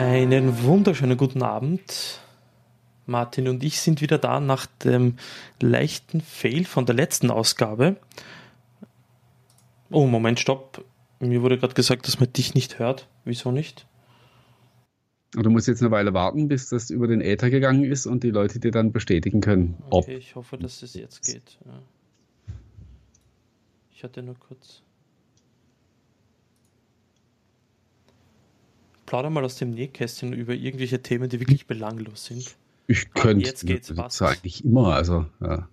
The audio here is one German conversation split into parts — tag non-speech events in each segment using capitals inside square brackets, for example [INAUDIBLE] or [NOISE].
Einen wunderschönen guten Abend. Martin und ich sind wieder da nach dem leichten Fail von der letzten Ausgabe. Oh, Moment, stopp. Mir wurde gerade gesagt, dass man dich nicht hört. Wieso nicht? Du musst jetzt eine Weile warten, bis das über den Äther gegangen ist und die Leute dir dann bestätigen können. Okay, ich hoffe, dass es jetzt geht. Ja. Ich hatte nur kurz. Plauder mal aus dem Nähkästchen über irgendwelche Themen, die wirklich belanglos sind. Ich könnte. Jetzt geht's, passt. eigentlich immer, also, ja.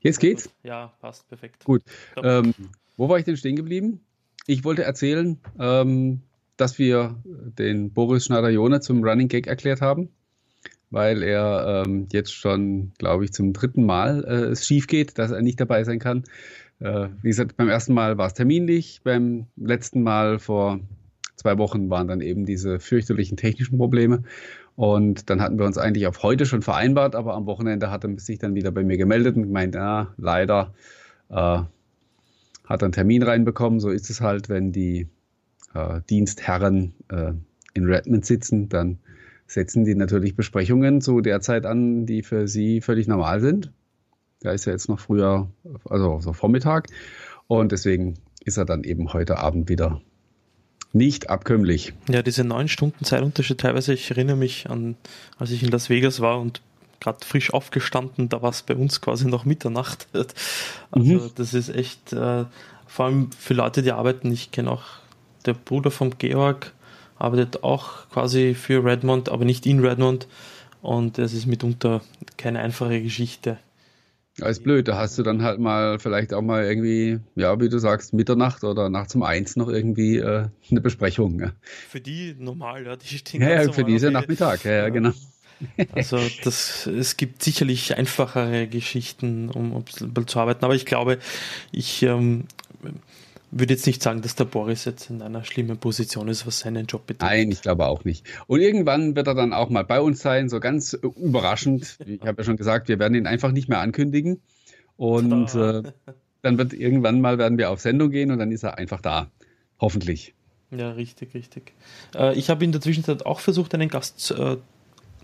Jetzt geht's? Ja, passt, perfekt. Gut. Ähm, wo war ich denn stehen geblieben? Ich wollte erzählen, ähm, dass wir den Boris Schneider-Jone zum Running Gag erklärt haben, weil er ähm, jetzt schon, glaube ich, zum dritten Mal äh, es schief geht, dass er nicht dabei sein kann. Äh, wie gesagt, beim ersten Mal war es terminlich, beim letzten Mal vor zwei Wochen waren dann eben diese fürchterlichen technischen Probleme. Und dann hatten wir uns eigentlich auf heute schon vereinbart, aber am Wochenende hat er sich dann wieder bei mir gemeldet und gemeint, ja, leider äh, hat er einen Termin reinbekommen. So ist es halt, wenn die äh, Dienstherren äh, in Redmond sitzen, dann setzen die natürlich Besprechungen zu der Zeit an, die für sie völlig normal sind. Da ist ja jetzt noch früher, also so Vormittag. Und deswegen ist er dann eben heute Abend wieder nicht abkömmlich. Ja, diese neun Stunden Zeitunterschied teilweise, ich erinnere mich an, als ich in Las Vegas war und gerade frisch aufgestanden, da war es bei uns quasi noch Mitternacht. [LAUGHS] Also mhm. das ist echt, äh, vor allem für Leute, die arbeiten, ich kenne auch der Bruder vom Georg, arbeitet auch quasi für Redmond, aber nicht in Redmond und es ist mitunter keine einfache Geschichte. Ja, ist blöd. Da hast du dann halt mal vielleicht auch mal irgendwie, ja, wie du sagst, Mitternacht oder nachts um eins noch irgendwie äh, eine Besprechung. Ja. Für die normal, ja, die stehen Ja, ja für die ist ja Nachmittag, ja, ja, genau. Also das, es gibt sicherlich einfachere Geschichten, um, um zu arbeiten, aber ich glaube, ich ähm, würde jetzt nicht sagen, dass der Boris jetzt in einer schlimmen Position ist, was seinen Job betrifft. Nein, ich glaube auch nicht. Und irgendwann wird er dann auch mal bei uns sein, so ganz überraschend. Ich habe ja schon gesagt, wir werden ihn einfach nicht mehr ankündigen. Und äh, dann wird irgendwann mal werden wir auf Sendung gehen und dann ist er einfach da. Hoffentlich. Ja, richtig, richtig. Äh, ich habe in der Zwischenzeit auch versucht, einen Gast äh,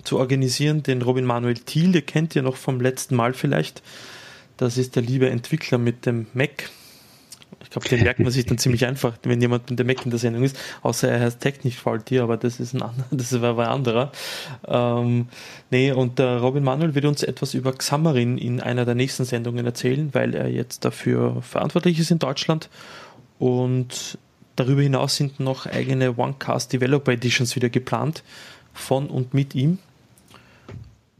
zu organisieren, den Robin Manuel Thiel, den kennt ihr noch vom letzten Mal vielleicht. Das ist der liebe Entwickler mit dem Mac ich glaube, den merkt man sich dann ziemlich einfach, wenn jemand mit dem Mac in der Sendung ist, außer er heißt technisch Faulty, aber das ist ein anderer, [LAUGHS] das war ein anderer. Ähm, nee, und der Robin Manuel wird uns etwas über Xamarin in einer der nächsten Sendungen erzählen, weil er jetzt dafür verantwortlich ist in Deutschland. Und darüber hinaus sind noch eigene OneCast Developer Editions wieder geplant, von und mit ihm.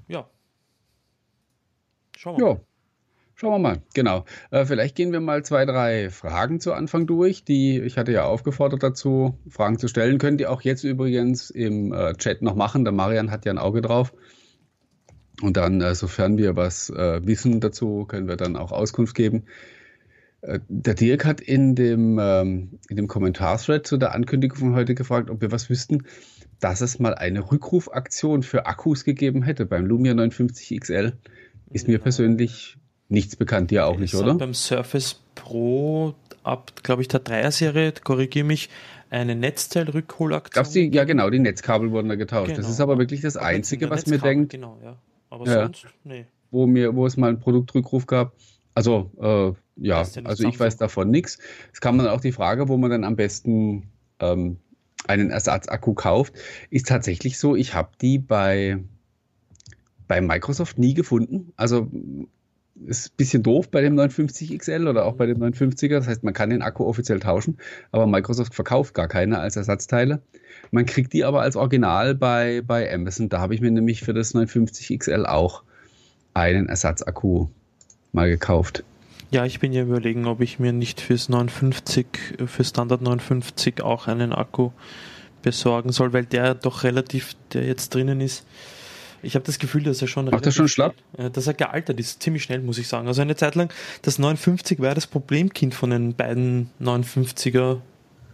Ja. Schauen wir mal. Schauen wir mal, genau. Äh, vielleicht gehen wir mal zwei, drei Fragen zu Anfang durch, die ich hatte ja aufgefordert dazu, Fragen zu stellen. Könnt ihr auch jetzt übrigens im äh, Chat noch machen. Der Marian hat ja ein Auge drauf. Und dann, äh, sofern wir was wissen dazu, können wir dann auch Auskunft geben. Der Dirk hat in dem, ähm, in dem Kommentarthread zu der Ankündigung von heute gefragt, ob wir was wüssten, dass es mal eine Rückrufaktion für Akkus gegeben hätte beim Lumia 59 XL. Ist mir persönlich nichts bekannt, dir auch nicht, oder? Beim Surface Pro ab, glaube ich, der Dreier-Serie, korrigiere mich, eine Netzteilrückholaktion. ja, genau, die Netzkabel wurden da getauscht. Genau. Das ist aber wirklich das Einzige, was mir denkt. Genau, ja. Aber ja, sonst, nee. Wo, mir, wo es mal einen Produktrückruf gab. Also, äh, ja, also ich weiß davon nichts. Es kam dann auch die Frage, wo man dann am besten ähm, einen Ersatzakku kauft. Ist tatsächlich so, ich habe die bei, bei Microsoft nie gefunden. Also ist ein bisschen doof bei dem 59 XL oder auch bei dem 59er. Das heißt, man kann den Akku offiziell tauschen, aber Microsoft verkauft gar keine als Ersatzteile. Man kriegt die aber als Original bei, bei Amazon. Da habe ich mir nämlich für das 59 XL auch einen Ersatzakku mal gekauft. Ja, ich bin ja überlegen, ob ich mir nicht fürs 59, für Standard 59 auch einen Akku besorgen soll, weil der doch relativ, der jetzt drinnen ist, ich habe das Gefühl, dass er schon. Macht er schon schlapp? Dass er gealtert ist, ziemlich schnell, muss ich sagen. Also eine Zeit lang, das 59 war das Problemkind von den beiden 59er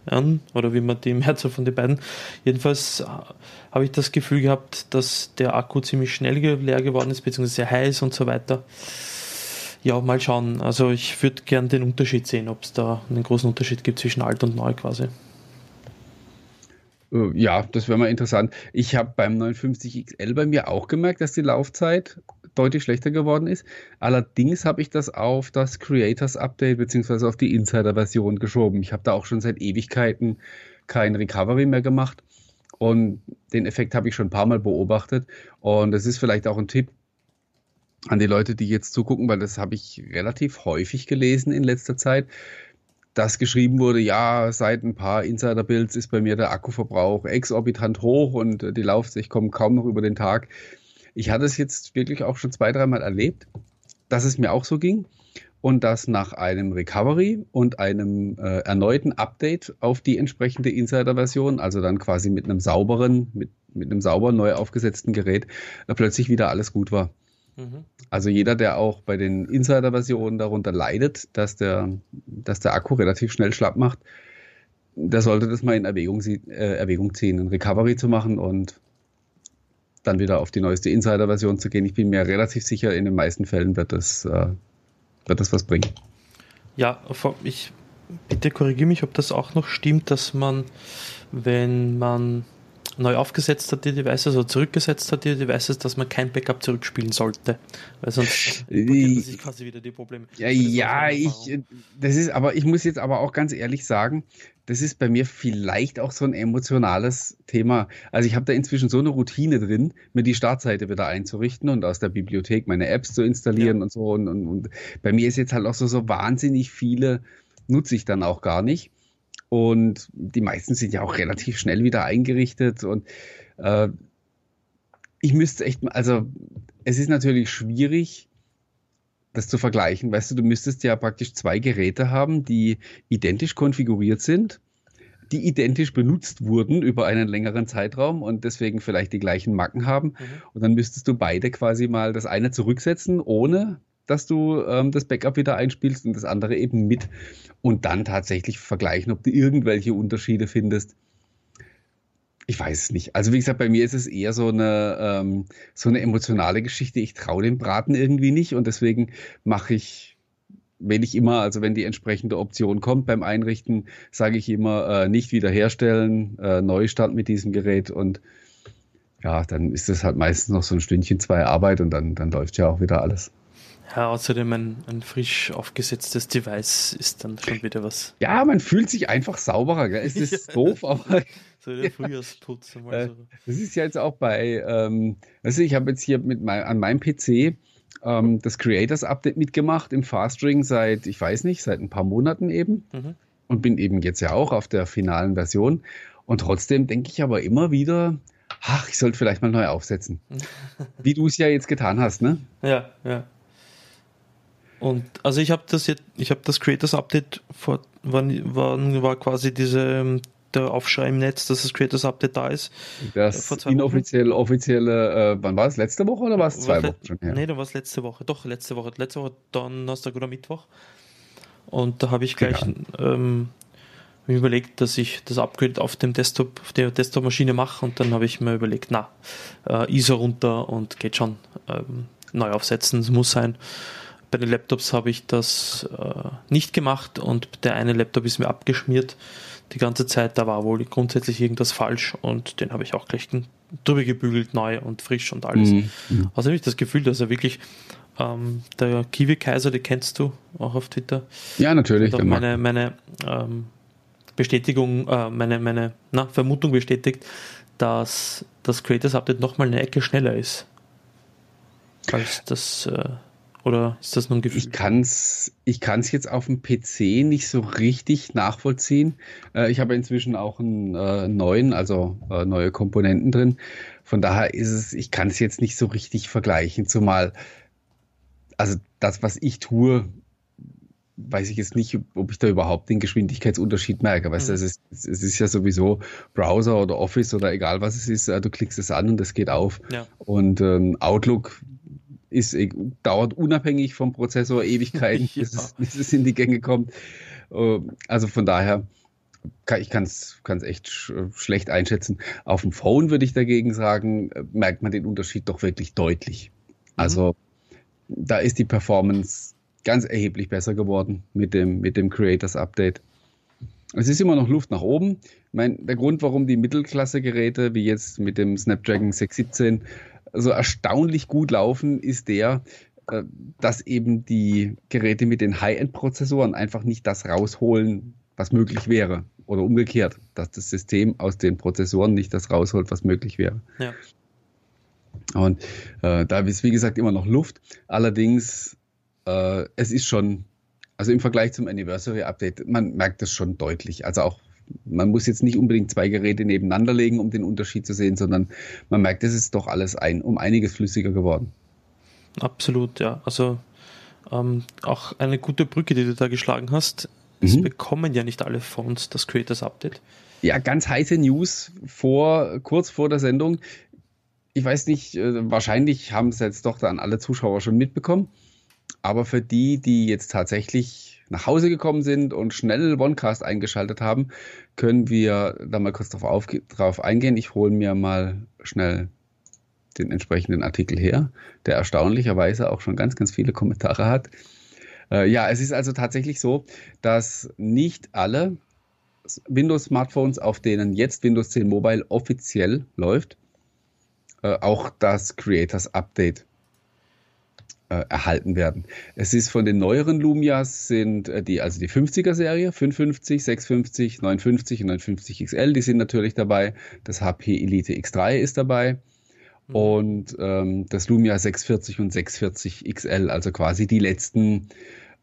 an, oder wie man die [LAUGHS] Mehrzahl von den beiden. Jedenfalls äh, habe ich das Gefühl gehabt, dass der Akku ziemlich schnell leer geworden ist, beziehungsweise sehr heiß und so weiter. Ja, mal schauen. Also ich würde gern den Unterschied sehen, ob es da einen großen Unterschied gibt zwischen alt und neu quasi. Äh, ja, das wäre mal interessant. Ich habe beim 59 XL bei mir auch gemerkt, dass die Laufzeit deutlich schlechter geworden ist. Allerdings habe ich das auf das Creators Update beziehungsweise auf die Insider-Version geschoben. Ich habe da auch schon seit Ewigkeiten kein Recovery mehr gemacht. Und den Effekt habe ich schon ein paar Mal beobachtet. Und das ist vielleicht auch ein Tipp an die Leute, die jetzt zugucken, weil das habe ich relativ häufig gelesen in letzter Zeit dass geschrieben wurde, ja, seit ein paar Insider-Builds ist bei mir der Akkuverbrauch exorbitant hoch und die Laufzeit kommt kaum noch über den Tag. Ich hatte es jetzt wirklich auch schon zwei, dreimal erlebt, dass es mir auch so ging und dass nach einem Recovery und einem äh, erneuten Update auf die entsprechende Insider-Version, also dann quasi mit einem sauberen, mit, mit einem sauber neu aufgesetzten Gerät, äh, plötzlich wieder alles gut war. Mhm. Also jeder, der auch bei den Insider-Versionen darunter leidet, dass der, dass der Akku relativ schnell schlapp macht, der sollte das mal in Erwägung, äh, Erwägung ziehen, ein Recovery zu machen und dann wieder auf die neueste Insider-Version zu gehen. Ich bin mir relativ sicher, in den meisten Fällen wird das, äh, wird das was bringen. Ja, ich bitte korrigiere mich, ob das auch noch stimmt, dass man, wenn man neu aufgesetzt hat, die Devices, oder zurückgesetzt hat, die Devices, dass man kein Backup zurückspielen sollte. Weil sonst [LAUGHS] sich quasi wieder die Probleme. Ja, ja ich, das ist, aber ich muss jetzt aber auch ganz ehrlich sagen, das ist bei mir vielleicht auch so ein emotionales Thema. Also ich habe da inzwischen so eine Routine drin, mir die Startseite wieder einzurichten und aus der Bibliothek meine Apps zu installieren ja. und so. Und, und, und bei mir ist jetzt halt auch so, so wahnsinnig viele nutze ich dann auch gar nicht. Und die meisten sind ja auch relativ schnell wieder eingerichtet. Und äh, ich müsste echt, also es ist natürlich schwierig, das zu vergleichen. Weißt du, du müsstest ja praktisch zwei Geräte haben, die identisch konfiguriert sind, die identisch benutzt wurden über einen längeren Zeitraum und deswegen vielleicht die gleichen Macken haben. Mhm. Und dann müsstest du beide quasi mal das eine zurücksetzen, ohne dass du ähm, das Backup wieder einspielst und das andere eben mit und dann tatsächlich vergleichen, ob du irgendwelche Unterschiede findest. Ich weiß es nicht. Also wie gesagt, bei mir ist es eher so eine, ähm, so eine emotionale Geschichte. Ich traue dem Braten irgendwie nicht und deswegen mache ich, wenn ich immer, also wenn die entsprechende Option kommt beim Einrichten, sage ich immer, äh, nicht wiederherstellen, äh, Neustart mit diesem Gerät und ja, dann ist das halt meistens noch so ein Stündchen, zwei Arbeit und dann, dann läuft ja auch wieder alles. Ja, außerdem ein, ein frisch aufgesetztes Device ist dann schon wieder was. Ja, man fühlt sich einfach sauberer. Gell? Es ist [LAUGHS] doof, aber. So der Frühjahrsputz. [LAUGHS] Ja. So. Das ist ja jetzt auch bei, ähm, also ich habe jetzt hier mit mein, an meinem PC ähm, das Creators Update mitgemacht im Fastring seit, ich weiß nicht, seit ein paar Monaten eben. Mhm. Und bin eben jetzt ja auch auf der finalen Version. Und trotzdem denke ich aber immer wieder, ach, ich sollte vielleicht mal neu aufsetzen. [LAUGHS] Wie du es ja jetzt getan hast, ne? Ja, ja. Und also ich habe das jetzt, ich habe das Creators Update vor, wann, wann war quasi diese ähm, der Aufschrei im Netz, dass das Creators Update da ist. Das inoffiziell, offizielle, äh, wann war es? Letzte Woche oder war es zwei Wochen schon her? Nee, da war es letzte Woche. Doch, letzte Woche. Letzte Woche Donnerstag oder Mittwoch. Und da habe ich gleich ähm, überlegt, dass ich das Upgrade auf dem Desktop, auf der Desktop-Maschine mache und dann habe ich mir überlegt, na, äh, ISO runter und geht schon. Ähm, neu aufsetzen, es muss sein. Bei den Laptops habe ich das äh, nicht gemacht und der eine Laptop ist mir abgeschmiert die ganze Zeit. Da war wohl grundsätzlich irgendwas falsch und den habe ich auch gleich drüber gebügelt, neu und frisch und alles. Mhm. Also habe ich das Gefühl, dass er wirklich ähm, der Kiwi Kaiser, den kennst du auch auf Twitter. Ja, natürlich. Meine, meine ähm, Bestätigung, äh, meine, meine na, Vermutung bestätigt, dass das Creators Update nochmal eine Ecke schneller ist als das äh, oder ist das nur ein Gefühl? Ich kann es ich kann's jetzt auf dem PC nicht so richtig nachvollziehen. Äh, ich habe inzwischen auch einen äh, neuen, also äh, neue Komponenten drin. Von daher ist es, ich kann es jetzt nicht so richtig vergleichen. Zumal, also das, was ich tue, weiß ich jetzt nicht, ob ich da überhaupt den Geschwindigkeitsunterschied merke. Weißt mhm. es, ist, es ist ja sowieso Browser oder Office oder egal was es ist, äh, du klickst es an und es geht auf. Ja. Und ähm, Outlook ist, äh, dauert unabhängig vom Prozessor Ewigkeiten, [LAUGHS] ja. bis, es, bis, es, in die Gänge kommt. Ähm, also von daher, kann, ich kann es echt sch schlecht einschätzen. Auf dem Phone würde ich dagegen sagen, äh, merkt man den Unterschied doch wirklich deutlich. Mhm. Also da ist die Performance ganz erheblich besser geworden mit dem, mit dem Creators Update. es ist immer noch Luft nach oben. Ich meine, der Grund, warum die Mittelklasse-Geräte wie jetzt mit dem Snapdragon 617 so erstaunlich gut laufen, ist der, äh, dass eben die Geräte mit den High-End-Prozessoren einfach nicht das rausholen, was möglich wäre. Oder umgekehrt, dass das System aus den Prozessoren nicht das rausholt, was möglich wäre. Ja. Und äh, da ist, wie gesagt, immer noch Luft. Allerdings, äh, es ist schon, also im Vergleich zum Anniversary Update, man merkt das schon deutlich. Also auch, man muss jetzt nicht unbedingt zwei Geräte nebeneinander legen, um den Unterschied zu sehen, sondern man merkt, es ist doch alles ein, um einiges flüssiger geworden. Absolut, ja. Also ähm, auch eine gute Brücke, die du da geschlagen hast. Es mhm. bekommen ja nicht alle Phones das Creators Update. Ja, ganz heiße News vor, kurz vor der Sendung. Ich weiß nicht, äh, wahrscheinlich haben es jetzt doch dann alle Zuschauer schon mitbekommen. Aber für die, die jetzt tatsächlich nach Hause gekommen sind und schnell OneCast eingeschaltet haben, können wir da mal kurz drauf, auf, drauf eingehen. Ich hole mir mal schnell den entsprechenden Artikel her, der erstaunlicherweise auch schon ganz, ganz viele Kommentare hat. Äh, ja, es ist also tatsächlich so, dass nicht alle Windows-Smartphones, auf denen jetzt Windows 10 Mobile offiziell läuft, äh, auch das Creators Update äh, erhalten werden. Es ist von den neueren Lumias sind äh, die, also die 50er Serie, 550, 650, 950 und 950 XL, die sind natürlich dabei. Das HP Elite X3 ist dabei. Mhm. Und ähm, das Lumia 640 und 640 XL, also quasi die letzten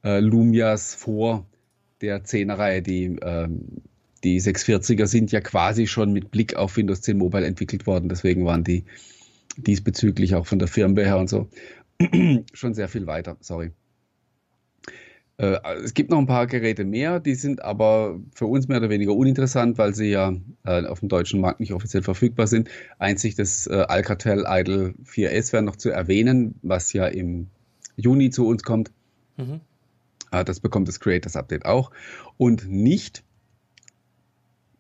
äh, Lumias vor der 10er Reihe, die ähm, die 640er sind ja quasi schon mit Blick auf Windows 10 Mobile entwickelt worden. Deswegen waren die diesbezüglich auch von der Firmware her und so [CLEARS THROAT] schon sehr viel weiter. Sorry. Äh, es gibt noch ein paar Geräte mehr, die sind aber für uns mehr oder weniger uninteressant, weil sie ja äh, auf dem deutschen Markt nicht offiziell verfügbar sind. Einzig das äh, Alcatel Idle 4S wäre noch zu erwähnen, was ja im Juni zu uns kommt. Mhm. Äh, das bekommt das Creators Update auch. Und nicht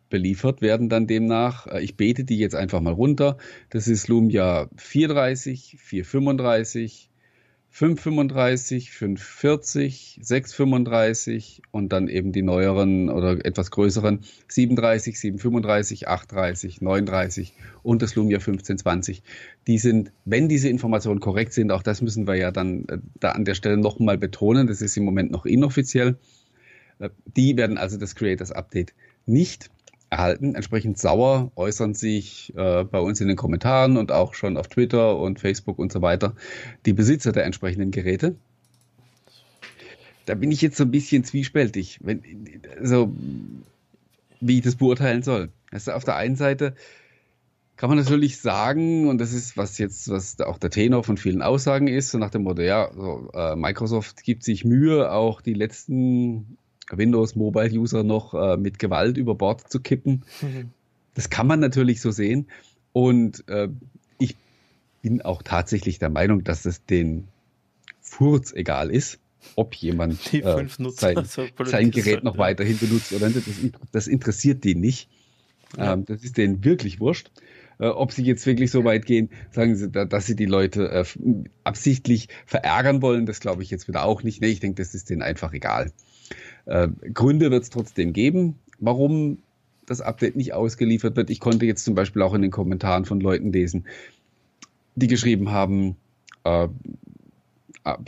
beliefert werden dann demnach. Äh, ich bete die jetzt einfach mal runter. Das ist Lumia 430, 435, 535, 540, 635 und dann eben die neueren oder etwas größeren 37, 735, 830, 39 und das Lumia 1520. Die sind, wenn diese Informationen korrekt sind, auch das müssen wir ja dann äh, da an der Stelle nochmal betonen, das ist im Moment noch inoffiziell, äh, die werden also das Creators Update nicht erhalten. Entsprechend sauer äußern sich äh, bei uns in den Kommentaren und auch schon auf Twitter und Facebook und so weiter die Besitzer der entsprechenden Geräte. Da bin ich jetzt so ein bisschen zwiespältig, wenn, also, wie ich das beurteilen soll. Also auf der einen Seite kann man natürlich sagen, und das ist, was jetzt, was auch der Tenor von vielen Aussagen ist, so nach dem Motto, ja, so, äh, Microsoft gibt sich Mühe, auch die letzten Windows Mobile User noch äh, mit Gewalt über Bord zu kippen. Mhm. Das kann man natürlich so sehen. Und äh, ich bin auch tatsächlich der Meinung, dass es den Furz egal ist, ob jemand [LAUGHS] äh, sein, sein, Gerät noch weiterhin benutzt oder nicht. Das, das interessiert die nicht. Ja. Ähm, das ist denen wirklich wurscht. Äh, ob sie jetzt wirklich so weit gehen, sagen sie, da, dass sie die Leute äh, absichtlich verärgern wollen, das glaube ich jetzt wieder auch nicht. Nee, ich denke, das ist denen einfach egal. Äh, Gründe wird es trotzdem geben, warum das Update nicht ausgeliefert wird. Ich konnte jetzt zum Beispiel auch in den Kommentaren von Leuten lesen, die geschrieben haben, äh,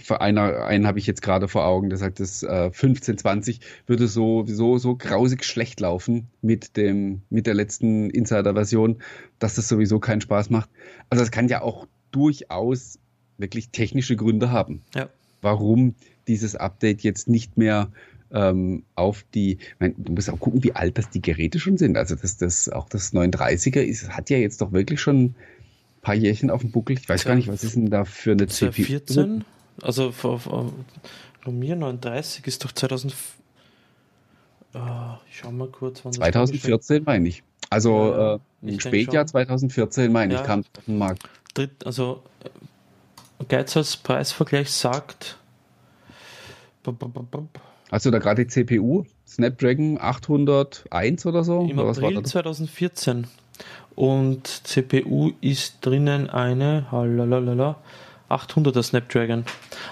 für einer, einen habe ich jetzt gerade vor Augen, der sagt, das äh, 1520 würde so, so, so grausig schlecht laufen mit dem, mit der letzten Insider-Version, dass das sowieso keinen Spaß macht. Also es kann ja auch durchaus wirklich technische Gründe haben. Ja. Warum dieses Update jetzt nicht mehr ähm, auf die, mein, du musst auch gucken, wie alt das die Geräte schon sind. Also das, das, auch das 930er ist, hat ja jetzt doch wirklich schon ein paar Jährchen auf dem Buckel. Ich weiß gar nicht, was ist denn da für eine CPU? 14? Also Lumia 39 ist doch 2000. Uh, ah, ich schau mal kurz. 2014 meine ich. Also ja, äh, im Spätjahr 2014 meine ja. ich kam auf den Markt. Dritt, also Geiz als Preisvergleich sagt Hast du da gerade die CPU? Snapdragon 801 oder so? Im oder April 2014. Und CPU ist drinnen eine halalala, 800er Snapdragon.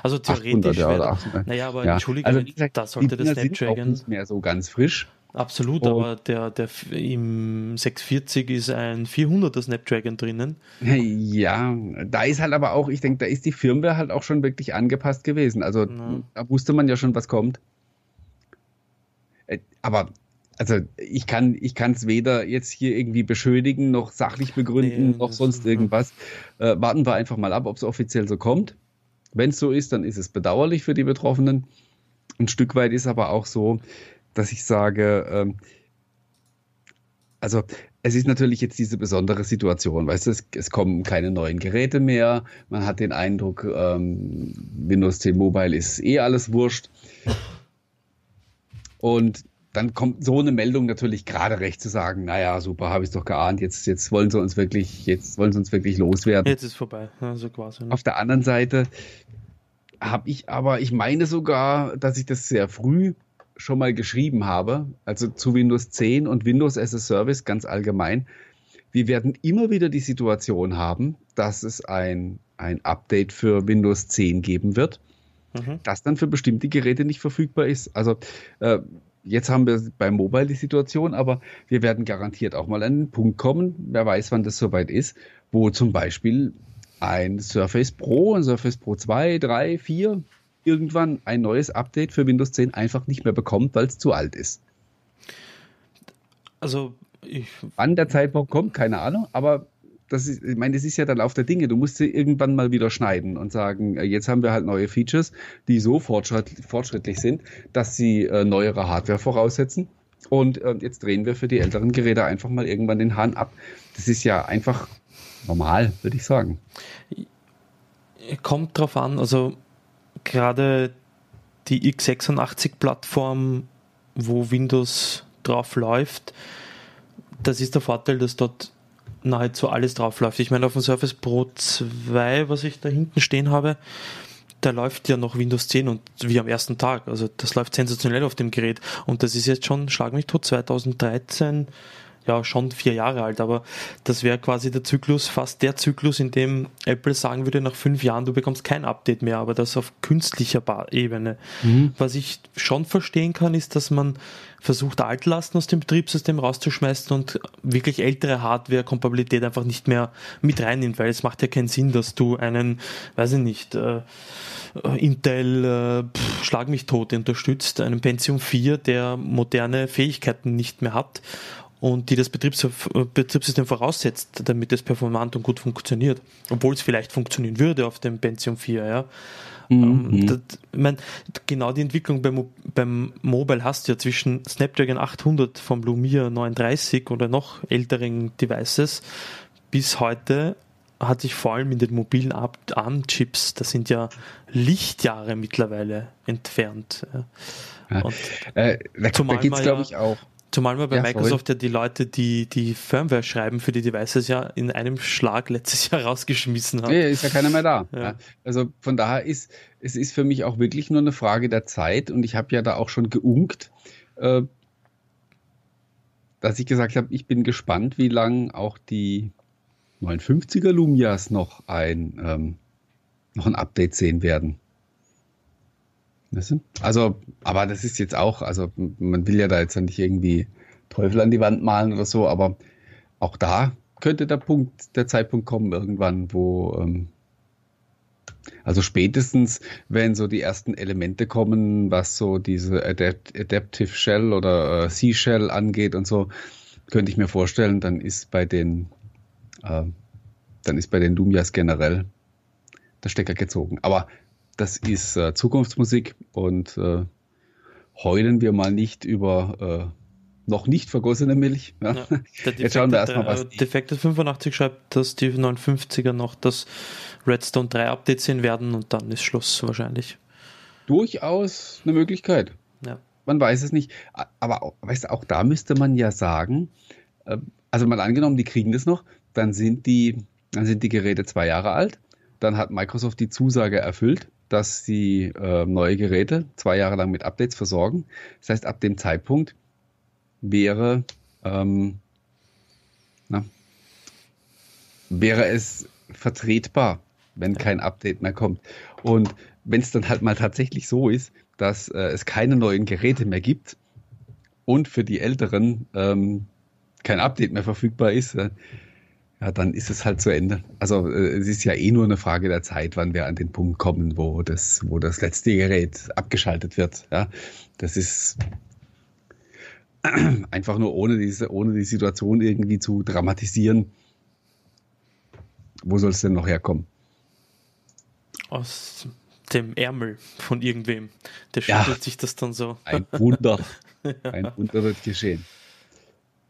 Also theoretisch. 800, ja, oder 800. Naja, aber ja. entschuldige, also, gesagt, da sollte das Snapdragon. Nicht mehr so ganz frisch. Absolut, oh. aber der, der im 640 ist ein 400er Snapdragon drinnen. [LAUGHS] Ja, da ist halt aber auch, ich denke, da ist die Firmware halt auch schon wirklich angepasst gewesen. Also ja. da wusste man ja schon, was kommt. Äh, aber also ich kann ich kann es weder jetzt hier irgendwie beschönigen noch sachlich begründen nee, noch sonst irgendwas. Äh, warten wir einfach mal ab, ob es offiziell so kommt. Wenn es so ist, dann ist es bedauerlich für die Betroffenen. Ein Stück weit ist aber auch so, dass ich sage, ähm, also es ist natürlich jetzt diese besondere Situation, weißt du, es, es, kommen keine neuen Geräte mehr, man hat den Eindruck, ähm, Windows 10 Mobile ist eh alles wurscht. Und dann kommt so eine Meldung natürlich gerade recht zu sagen, naja, super, habe ich es doch geahnt, jetzt, jetzt wollen sie uns wirklich, jetzt wollen sie uns wirklich loswerden. Jetzt ist vorbei, also quasi. Ne? Auf der anderen Seite habe ich aber, ich meine sogar, dass ich das sehr früh schon mal geschrieben habe, also zu Windows 10 und Windows as a Service ganz allgemein, wir werden immer wieder die Situation haben, dass es ein, ein Update für Windows 10 geben wird, mhm. das dann für bestimmte Geräte nicht verfügbar ist. Also äh, jetzt haben wir bei Mobile die Situation, aber wir werden garantiert auch mal an den Punkt kommen, wer weiß, wann das soweit ist, wo zum Beispiel ein Surface Pro, ein Surface Pro 2, 3, 4 irgendwann ein neues Update für Windows 10 einfach nicht mehr bekommt, weil es zu alt ist. Also ich. Wann der Zeitpunkt kommt, keine Ahnung, aber das ist, ich meine, das ist ja der Lauf der Dinge. Du musst sie irgendwann mal wieder schneiden und sagen, äh, jetzt haben wir halt neue Features, die so fortschritt, fortschrittlich sind, dass sie äh, neuere Hardware voraussetzen. Und äh, jetzt drehen wir für die älteren Geräte einfach mal irgendwann den Hahn ab. Das ist ja einfach normal, würde ich sagen. Kommt drauf an, also gerade die x86-Plattform, wo Windows drauf läuft, das ist der Vorteil, dass dort nahezu alles drauf läuft. Ich meine, auf dem Surface Pro 2, was ich da hinten stehen habe, da läuft ja noch Windows 10 und wie am ersten Tag. Also das läuft sensationell auf dem Gerät. Und das ist jetzt schon, schlag mich tot, 2013 ja schon vier Jahre alt, aber das wäre quasi der Zyklus, fast der Zyklus, in dem Apple sagen würde, nach fünf Jahren, du bekommst kein Update mehr, aber das auf künstlicher Ebene. Mhm. Was ich schon verstehen kann, ist, dass man versucht, Altlasten aus dem Betriebssystem rauszuschmeißen und wirklich ältere Hardware-Kompatibilität einfach nicht mehr mit reinnimmt, weil es macht ja keinen Sinn, dass du einen, weiß ich nicht, äh, Intel äh, pff, Schlag mich tot unterstützt, einen Pentium 4, der moderne Fähigkeiten nicht mehr hat und die das Betriebs Betriebssystem voraussetzt, damit es performant und gut funktioniert. Obwohl es vielleicht funktionieren würde auf dem Pentium 4, ja. Mhm. Ähm, das, ich mein, genau die Entwicklung beim, beim Mobile hast du ja zwischen Snapdragon 800 vom Lumia 39 oder noch älteren Devices bis heute hat sich vor allem in den mobilen ARM-Chips, das sind ja Lichtjahre mittlerweile entfernt. Ja. Und äh, da, da geht es, glaube ich, auch. Zumal man bei ja, Microsoft voll. ja die Leute, die die Firmware schreiben für die Devices ja in einem Schlag letztes Jahr [LAUGHS] rausgeschmissen hat. Nee, ist ja keiner mehr da. Ja. Also von daher ist es ist für mich auch wirklich nur eine Frage der Zeit und ich habe ja da auch schon geunkt, äh, dass ich gesagt habe, ich bin gespannt, wie lange auch die 59er Lumias noch ein ähm, noch ein Update sehen werden. Also, aber das ist jetzt auch, also man will ja da jetzt nicht irgendwie Teufel an die Wand malen oder so, aber auch da könnte der Punkt, der Zeitpunkt kommen irgendwann, wo ähm, also spätestens, wenn so die ersten Elemente kommen, was so diese Adapt Adaptive Shell oder äh, C-Shell angeht und so, könnte ich mir vorstellen, dann ist bei den äh, dann ist bei den Lumias generell der Stecker gezogen. Aber das ist äh, Zukunftsmusik und äh, heulen wir mal nicht über äh, noch nicht vergossene Milch. Ja. Ja, [LAUGHS] Jetzt schauen wir erstmal, was. Defekte 85 schreibt, dass die 59er noch das Redstone 3 Update sehen werden und dann ist Schluss wahrscheinlich. Durchaus eine Möglichkeit. Ja. Man weiß es nicht. Aber auch, weißt du, auch da müsste man ja sagen, äh, also mal angenommen, die kriegen das noch, dann sind die, dann sind die Geräte zwei Jahre alt. Dann hat Microsoft die Zusage erfüllt dass sie äh, neue Geräte zwei Jahre lang mit Updates versorgen. Das heißt, ab dem Zeitpunkt wäre, ähm, na, wäre es vertretbar, wenn kein Update mehr kommt. Und wenn es dann halt mal tatsächlich so ist, dass äh, es keine neuen Geräte mehr gibt, und für die Älteren ähm, kein Update mehr verfügbar ist, äh, ja, dann ist es halt zu Ende. Also äh, es ist ja eh nur eine Frage der Zeit, wann wir an den Punkt kommen, wo das, wo das letzte Gerät abgeschaltet wird. Ja, das ist [CLEARS THROAT] einfach nur ohne diese, ohne die Situation irgendwie zu dramatisieren. Wo soll es denn noch herkommen? Aus dem Ärmel von irgendwem. Der schüttelt ja, sich das dann so. Ein Wunder. [LAUGHS] Ein Wunder wird geschehen.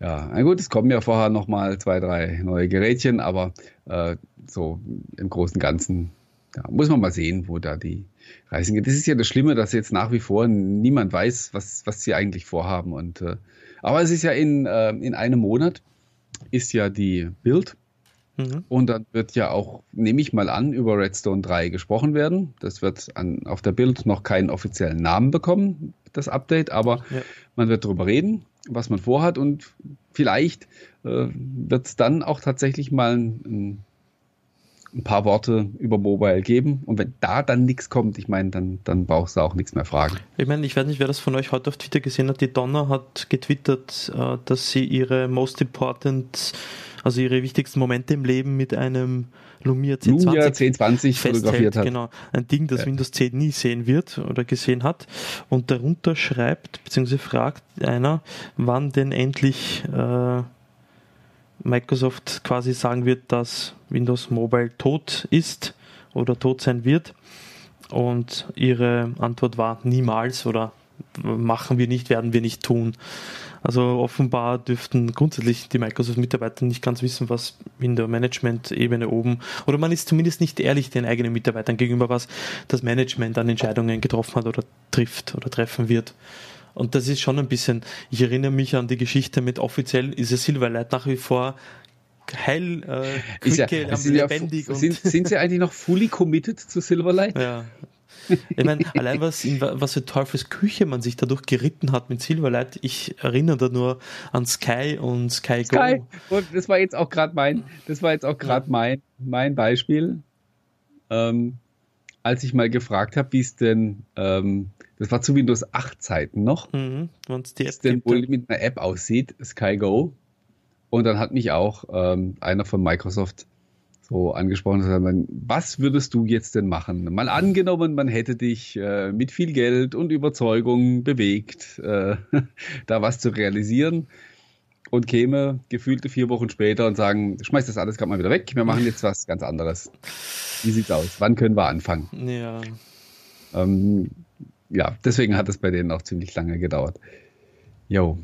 Ja, na gut, es kommen ja vorher nochmal zwei, drei neue Gerätchen, aber äh, so im Großen und Ganzen ja, muss man mal sehen, wo da die Reisen geht. Das ist ja das Schlimme, dass jetzt nach wie vor niemand weiß, was, was sie eigentlich vorhaben. Und, äh, aber es ist ja in, äh, in einem Monat ist ja die Bild. Mhm. Und dann wird ja auch, nehme ich mal an, über Redstone 3 gesprochen werden. Das wird an, auf der Bild noch keinen offiziellen Namen bekommen, das Update, aber ja. man wird darüber reden was man vorhat und vielleicht äh, wird es dann auch tatsächlich mal ein, ein, paar Worte über Mobile geben und wenn da dann nichts kommt, ich meine, dann, dann brauchst du auch nichts mehr fragen. Ich meine, ich weiß nicht, wer das von euch heute auf Twitter gesehen hat, die Donna hat getwittert, äh, dass sie ihre most important, also ihre wichtigsten Momente im Leben mit einem Lumia 1020, Lumia 1020 fotografiert hat. Genau, ein Ding, das ja. Windows 10 nie sehen wird oder gesehen hat. Und darunter schreibt bzw. fragt einer, wann denn endlich äh, Microsoft quasi sagen wird, dass Windows Mobile tot ist oder tot sein wird. Und ihre Antwort war niemals oder machen wir nicht, werden wir nicht tun. Also offenbar dürften grundsätzlich die Microsoft-Mitarbeiter nicht ganz wissen, was in der Management-Ebene oben, oder man ist zumindest nicht ehrlich den eigenen Mitarbeitern gegenüber, was das Management an Entscheidungen getroffen hat oder trifft oder treffen wird. Und das ist schon ein bisschen, ich erinnere mich an die Geschichte mit offiziell ist es Silverlight nach wie vor heil, äh, ja, lebendig. Ja, sind, sind sie eigentlich noch fully committed zu Silverlight? Ja, ich meine, allein was, in, was für Teufelsküche man sich dadurch geritten hat mit Silverlight, ich erinnere da nur an Sky und Sky, Sky. Go. Und das war jetzt auch gerade mein, das war jetzt auch gerade ja. mein, mein Beispiel. Ähm, als ich mal gefragt habe, wie es denn, ähm, das war zu Windows 8 Zeiten noch, mhm, wie es denn wohl mit einer App aussieht, Sky Go. Und dann hat mich auch ähm, einer von Microsoft so angesprochen hat, was würdest du jetzt denn machen? Mal angenommen, man hätte dich äh, mit viel Geld und Überzeugung bewegt, äh, [LAUGHS] da was zu realisieren und käme gefühlte vier Wochen später und sagen, schmeiß das alles gerade mal wieder weg, wir machen jetzt was ganz anderes. Wie sieht's aus? Wann können wir anfangen? Ja. Ähm, ja, deswegen hat es bei denen auch ziemlich lange gedauert. Jo.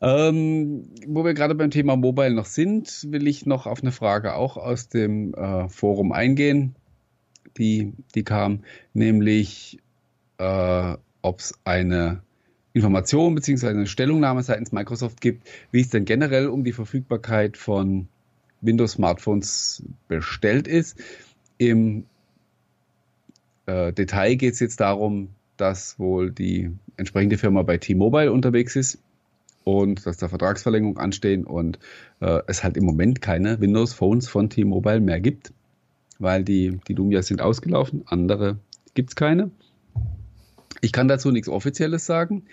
Ähm, wo wir gerade beim Thema Mobile noch sind, will ich noch auf eine Frage auch aus dem äh, Forum eingehen, die, die kam, nämlich äh, ob es eine Information bzw. eine Stellungnahme seitens Microsoft gibt, wie es denn generell um die Verfügbarkeit von Windows-Smartphones bestellt ist. Im äh, Detail geht es jetzt darum, dass wohl die entsprechende Firma bei T-Mobile unterwegs ist und dass da Vertragsverlängerungen anstehen und äh, es halt im Moment keine Windows Phones von T-Mobile mehr gibt, weil die, die Lumias sind ausgelaufen, andere gibt es keine. Ich kann dazu nichts Offizielles sagen.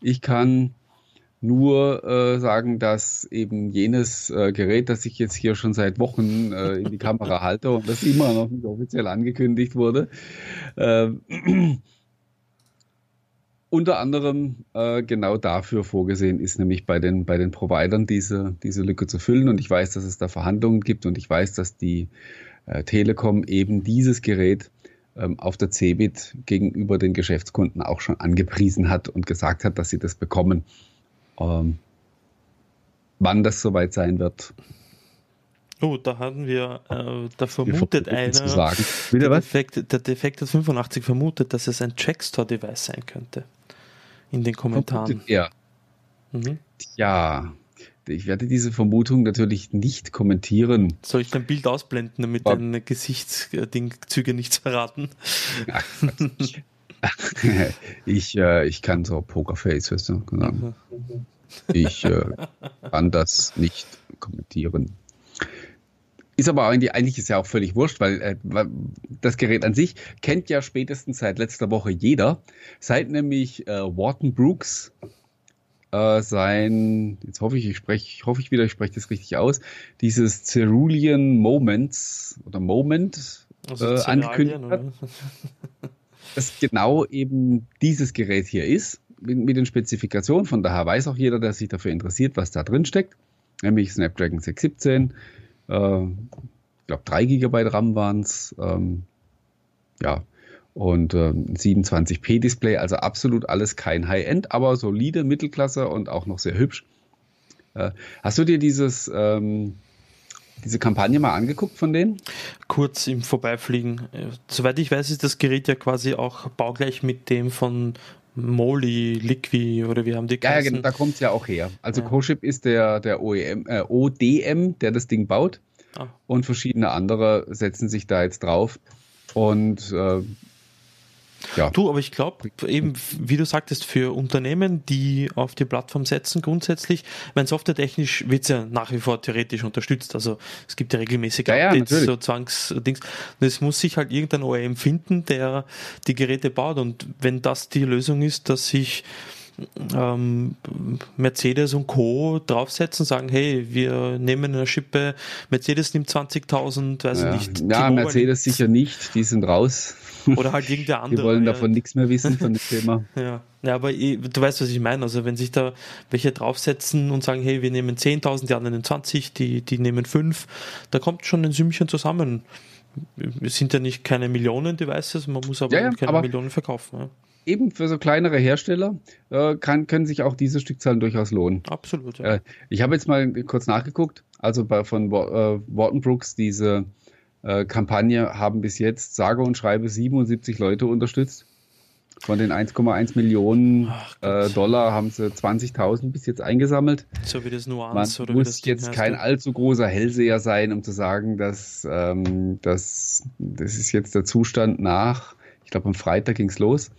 Ich kann nur äh, sagen, dass eben jenes äh, Gerät, das ich jetzt hier schon seit Wochen äh, in die Kamera [LAUGHS] halte und das immer noch nicht offiziell angekündigt wurde, äh, [CLEARS THROAT] unter anderem äh, genau dafür vorgesehen ist, nämlich bei den, bei den Providern diese, diese Lücke zu füllen. Und ich weiß, dass es da Verhandlungen gibt und ich weiß, dass die äh, Telekom eben dieses Gerät ähm, auf der CeBIT gegenüber den Geschäftskunden auch schon angepriesen hat und gesagt hat, dass sie das bekommen. Ähm, wann das soweit sein wird, Oh, da hatten wir, äh, da vermutet wir einer, der Defekt, der Defekt hat 85 vermutet, dass es ein Trackstore-Device sein könnte in den Kommentaren. Ja. Mhm. Ja, ich werde diese Vermutung natürlich nicht kommentieren. Soll ich dein Bild ausblenden, damit Aber deine Gesichtszüge nichts verraten? Ach, [LAUGHS] [LAUGHS] ich, äh, ich kann so Pokerface, weißt du, sagen. Ich äh, kann das nicht kommentieren. Ist aber eigentlich, eigentlich ist ja auch völlig wurscht, weil äh, das Gerät an sich kennt ja spätestens seit letzter Woche jeder. Seit nämlich äh, Wharton Brooks äh, sein, jetzt hoffe ich, ich spreche, hoffe ich wieder, ich spreche das richtig aus, dieses Cerulean Moments oder Moment also äh, angekündigt hat, [LAUGHS] dass genau eben dieses Gerät hier ist, mit, mit, den Spezifikationen. Von daher weiß auch jeder, der sich dafür interessiert, was da drin steckt, nämlich Snapdragon 617, äh, ich glaube 3 GB RAM waren es, ähm, ja, und äh, 27p Display, also absolut alles kein High-End, aber solide Mittelklasse und auch noch sehr hübsch. Äh, hast du dir dieses ähm, diese Kampagne mal angeguckt von denen? Kurz im Vorbeifliegen. Äh, soweit ich weiß, ist das Gerät ja quasi auch baugleich mit dem von Moli, Liqui oder wie haben die? Ja, genau, da kommt es ja auch her. Also ja. CoShip ist der, der OEM, äh, ODM, der das Ding baut. Ah. Und verschiedene andere setzen sich da jetzt drauf. Und äh, ja. Du, aber ich glaube, eben, wie du sagtest, für Unternehmen, die auf die Plattform setzen, grundsätzlich, mein softwaretechnisch wird es ja nach wie vor theoretisch unterstützt. Also es gibt ja regelmäßig ja, Updates, ja, so Zwangsdings. Und es muss sich halt irgendein OEM finden, der die Geräte baut. Und wenn das die Lösung ist, dass sich ähm, Mercedes und Co. draufsetzen, sagen, hey, wir nehmen eine Schippe, Mercedes nimmt 20.000, weiß ja. ich nicht. Ja, Mercedes sicher nicht, die sind raus. Oder halt irgendein anderer. [LAUGHS] Die wollen davon ja. nichts mehr wissen von dem Thema. [LAUGHS] Ja, ja aber du weißt, was ich meine. Also wenn sich da welche draufsetzen und sagen, hey, wir nehmen 10.000, die anderen 20, die, die nehmen 5, da kommt schon ein Sümmchen zusammen. Es sind ja nicht keine Millionen Devices, man muss aber ja, keine aber Millionen verkaufen. Eben für so kleinere Hersteller äh, kann, können sich auch diese Stückzahlen durchaus lohnen. Absolut. Ja. Äh, ich habe jetzt mal kurz nachgeguckt, also bei, von äh, Wharton Brooks diese äh, Kampagne haben bis jetzt sage und schreibe 77 Leute unterstützt. Von den 1,1 Millionen äh, Dollar haben sie 20.000 bis jetzt eingesammelt. So wie das Nuance Man oder muss das jetzt heißt, kein allzu großer Hellseher sein, um zu sagen, dass, ähm, dass das ist jetzt der Zustand nach, ich glaube am Freitag ging es los,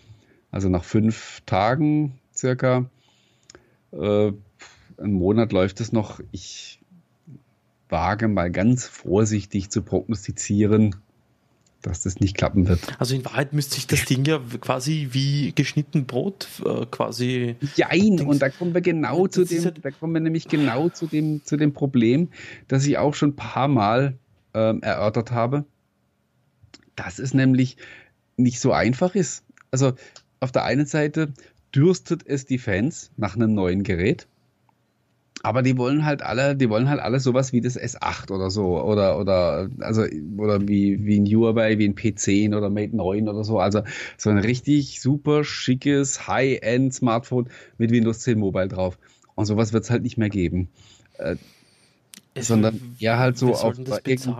also nach fünf Tagen circa. Äh, einen Monat läuft es noch. Ich wage mal ganz vorsichtig zu prognostizieren, dass das nicht klappen wird. Also in Wahrheit müsste sich das Ding ja quasi wie geschnitten Brot äh, quasi. Jein, und da kommen wir genau zu dem, ja da kommen wir nämlich genau zu dem, zu dem Problem, das ich auch schon ein paar Mal ähm, erörtert habe, dass es nämlich nicht so einfach ist. Also auf der einen Seite dürstet es die Fans nach einem neuen Gerät. Aber die wollen halt alle, die wollen halt alle sowas wie das S8 oder so oder oder also oder wie wie ein Huawei, wie ein P10 oder Mate 9 oder so. Also so ein richtig super schickes High-End Smartphone mit Windows 10 Mobile drauf. Und sowas wird es halt nicht mehr geben. Äh, sondern eher halt so auf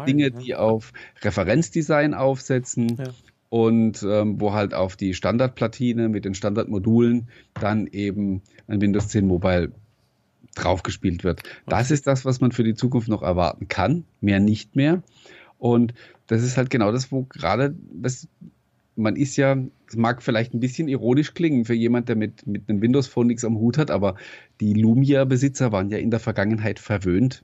Dinge, ne? die auf Referenzdesign aufsetzen ja. Und ähm, wo halt auf die Standardplatine mit den Standardmodulen dann eben ein Windows 10 Mobile draufgespielt wird. Das ist das, was man für die Zukunft noch erwarten kann, mehr nicht mehr. Und das ist halt genau das, wo gerade das, man ist ja, es mag vielleicht ein bisschen ironisch klingen für jemand, der mit, mit einem Windows Phone nichts am Hut hat, aber die Lumia-Besitzer waren ja in der Vergangenheit verwöhnt,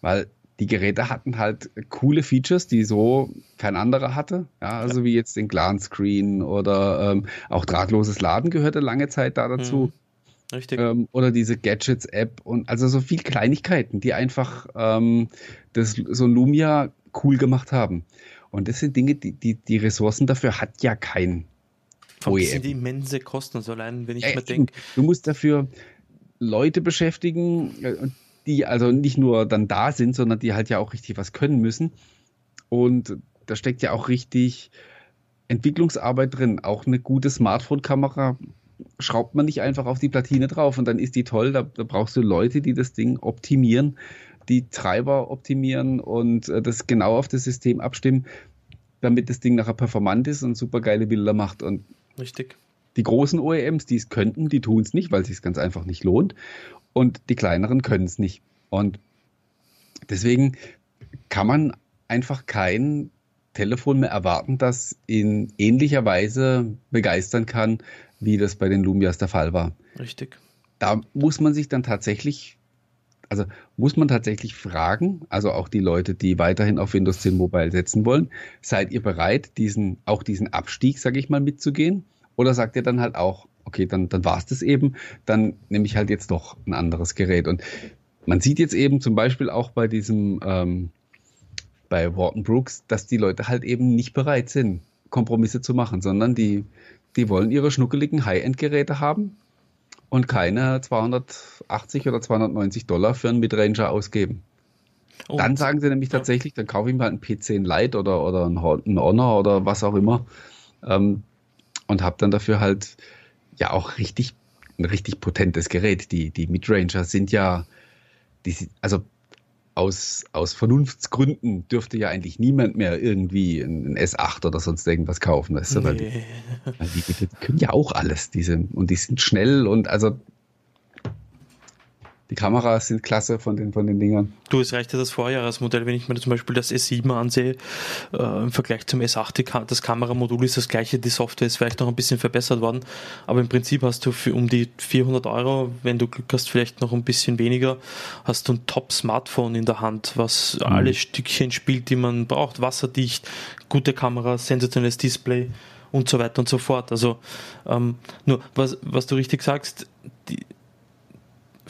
weil die Geräte hatten halt coole Features, die so kein anderer hatte. Ja, also ja. wie jetzt den Glance Screen oder ähm, auch drahtloses Laden gehörte lange Zeit da dazu. Mhm. Richtig. Ähm, oder diese Gadgets-App und also so viel Kleinigkeiten, die einfach ähm, das, so Lumia cool gemacht haben. Und das sind Dinge, die, die, die Ressourcen dafür hat ja kein OEM. Das sind immense Kosten, also allein, wenn ich äh, mir denke. Du musst dafür Leute beschäftigen, äh, die also nicht nur dann da sind, sondern die halt ja auch richtig was können müssen. Und da steckt ja auch richtig Entwicklungsarbeit drin. Auch eine gute Smartphone-Kamera schraubt man nicht einfach auf die Platine drauf und dann ist die toll. Da, da brauchst du Leute, die das Ding optimieren, die Treiber optimieren und äh, das genau auf das System abstimmen, damit das Ding nachher performant ist und super geile Bilder macht. Und Richtig. Die großen OEMs, die es könnten, die tun es nicht, weil es sich ganz einfach nicht lohnt. Und die kleineren können es nicht. Und deswegen kann man einfach kein Telefon mehr erwarten, das in ähnlicher Weise begeistern kann wie das bei den Lumias der Fall war. Richtig. Da muss man sich dann tatsächlich, also muss man tatsächlich fragen, also auch die Leute, die weiterhin auf Windows 10 Mobile setzen wollen, seid ihr bereit, diesen, auch diesen Abstieg, sage ich mal, mitzugehen? Oder sagt ihr dann halt auch, okay, dann, dann war es das eben, dann nehme ich halt jetzt doch ein anderes Gerät. Und man sieht jetzt eben zum Beispiel auch bei diesem, ähm, bei Wharton Brooks, dass die Leute halt eben nicht bereit sind, Kompromisse zu machen, sondern die, die wollen ihre schnuckeligen High-End-Geräte haben und keine 280 oder 290 Dollar für einen Midranger ausgeben. Und dann sagen sie nämlich tatsächlich, dann kaufe ich mir halt einen P10 Lite oder, oder einen Honor oder was auch immer ähm, und habe dann dafür halt ja auch richtig ein richtig potentes Gerät. Die, die Midranger sind ja, die, also aus, aus Vernunftsgründen dürfte ja eigentlich niemand mehr irgendwie ein, S8 oder sonst irgendwas kaufen. Weißt du? Nee. Die, die, können ja auch alles. Diese, und die sind schnell und also die Kameras sind klasse von den, von den Dingern. Du, es reicht ja das Vorjahresmodell, wenn ich mir zum Beispiel das S7 ansehe, äh, im Vergleich zum S8, das Kameramodul ist das gleiche, die Software ist vielleicht noch ein bisschen verbessert worden, aber im Prinzip hast du für um die 400 Euro, wenn du Glück hast, vielleicht noch ein bisschen weniger, hast du ein Top-Smartphone in der Hand, was mhm. alle Stückchen spielt, die man braucht, wasserdicht, gute Kamera, sensationelles Display und so weiter und so fort. Also ähm, nur, was, was du richtig sagst, die,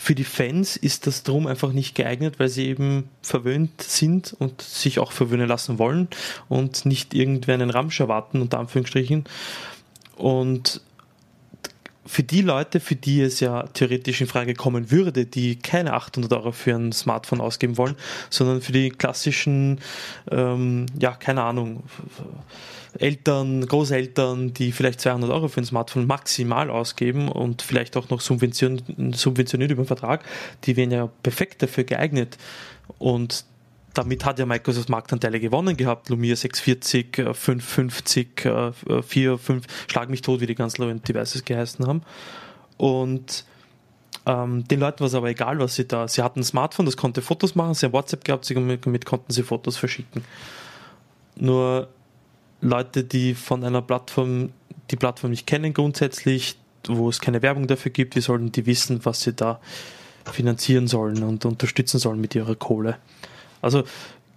für die Fans ist das drum einfach nicht geeignet, weil sie eben verwöhnt sind und sich auch verwöhnen lassen wollen und nicht irgendwer einen Ramsch erwarten, unter Anführungsstrichen. Und für die Leute, für die es ja theoretisch in Frage kommen würde, die keine 800 Euro für ein Smartphone ausgeben wollen, sondern für die klassischen, ähm, ja, keine Ahnung, Eltern, Großeltern, die vielleicht 200 Euro für ein Smartphone maximal ausgeben und vielleicht auch noch subventioniert, subventioniert über den Vertrag, die wären ja perfekt dafür geeignet. Und damit hat ja Microsoft Marktanteile gewonnen gehabt. Lumia 640, 550, 4, 5, Schlag mich tot, wie die ganzen Low Devices geheißen haben. Und ähm, den Leuten war es aber egal, was sie da. Sie hatten ein Smartphone, das konnte Fotos machen, sie haben WhatsApp gehabt, damit konnten sie Fotos verschicken. Nur Leute, die von einer Plattform die Plattform nicht kennen grundsätzlich, wo es keine Werbung dafür gibt, wie sollen die wissen, was sie da finanzieren sollen und unterstützen sollen mit ihrer Kohle. Also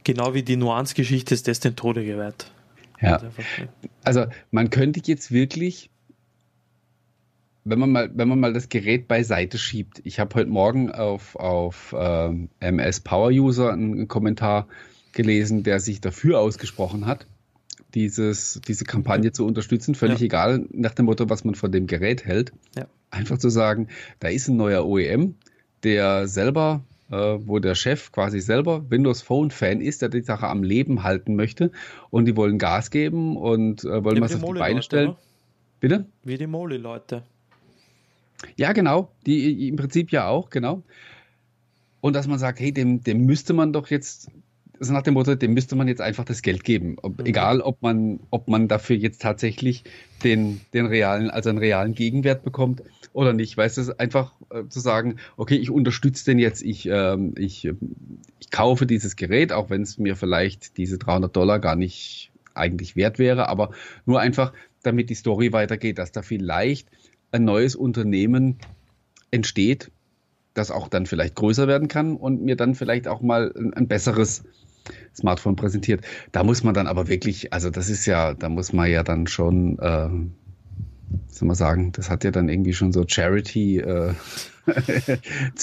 genau wie die Nuance-Geschichte ist das den Tode geweiht. Ja. Also man könnte jetzt wirklich, wenn man mal, wenn man mal das Gerät beiseite schiebt. Ich habe heute Morgen auf, auf äh, MS Power User einen Kommentar gelesen, der sich dafür ausgesprochen hat dieses, diese Kampagne zu unterstützen, völlig ja. egal nach dem Motto, was man von dem Gerät hält. Ja. Einfach zu sagen, da ist ein neuer OEM, der selber, wo der Chef quasi selber Windows Phone Fan ist, der die Sache am Leben halten möchte und die wollen Gas geben und äh, wollen was auf die Beine stellen. Oder? Bitte? Wie die Moli-Leute. Ja, genau. Die im Prinzip ja auch, genau. Und dass man sagt, hey, dem, dem müsste man doch jetzt so nach dem Motto, dem müsste man jetzt einfach das Geld geben. Ob, mhm. Egal, ob man, ob man dafür jetzt tatsächlich den, den realen, also einen realen Gegenwert bekommt oder nicht. Weißt du, einfach äh, zu sagen, okay, ich unterstütze den jetzt, ich, ähm, ich, ich kaufe dieses Gerät, auch wenn es mir vielleicht diese 300 Dollar gar nicht eigentlich wert wäre, aber nur einfach, damit die Story weitergeht, dass da vielleicht ein neues Unternehmen entsteht, das auch dann vielleicht größer werden kann und mir dann vielleicht auch mal ein, ein besseres Smartphone präsentiert. Da muss man dann aber wirklich, also das ist ja, da muss man ja dann schon, äh, soll man sagen, das hat ja dann irgendwie schon so Charity. Äh.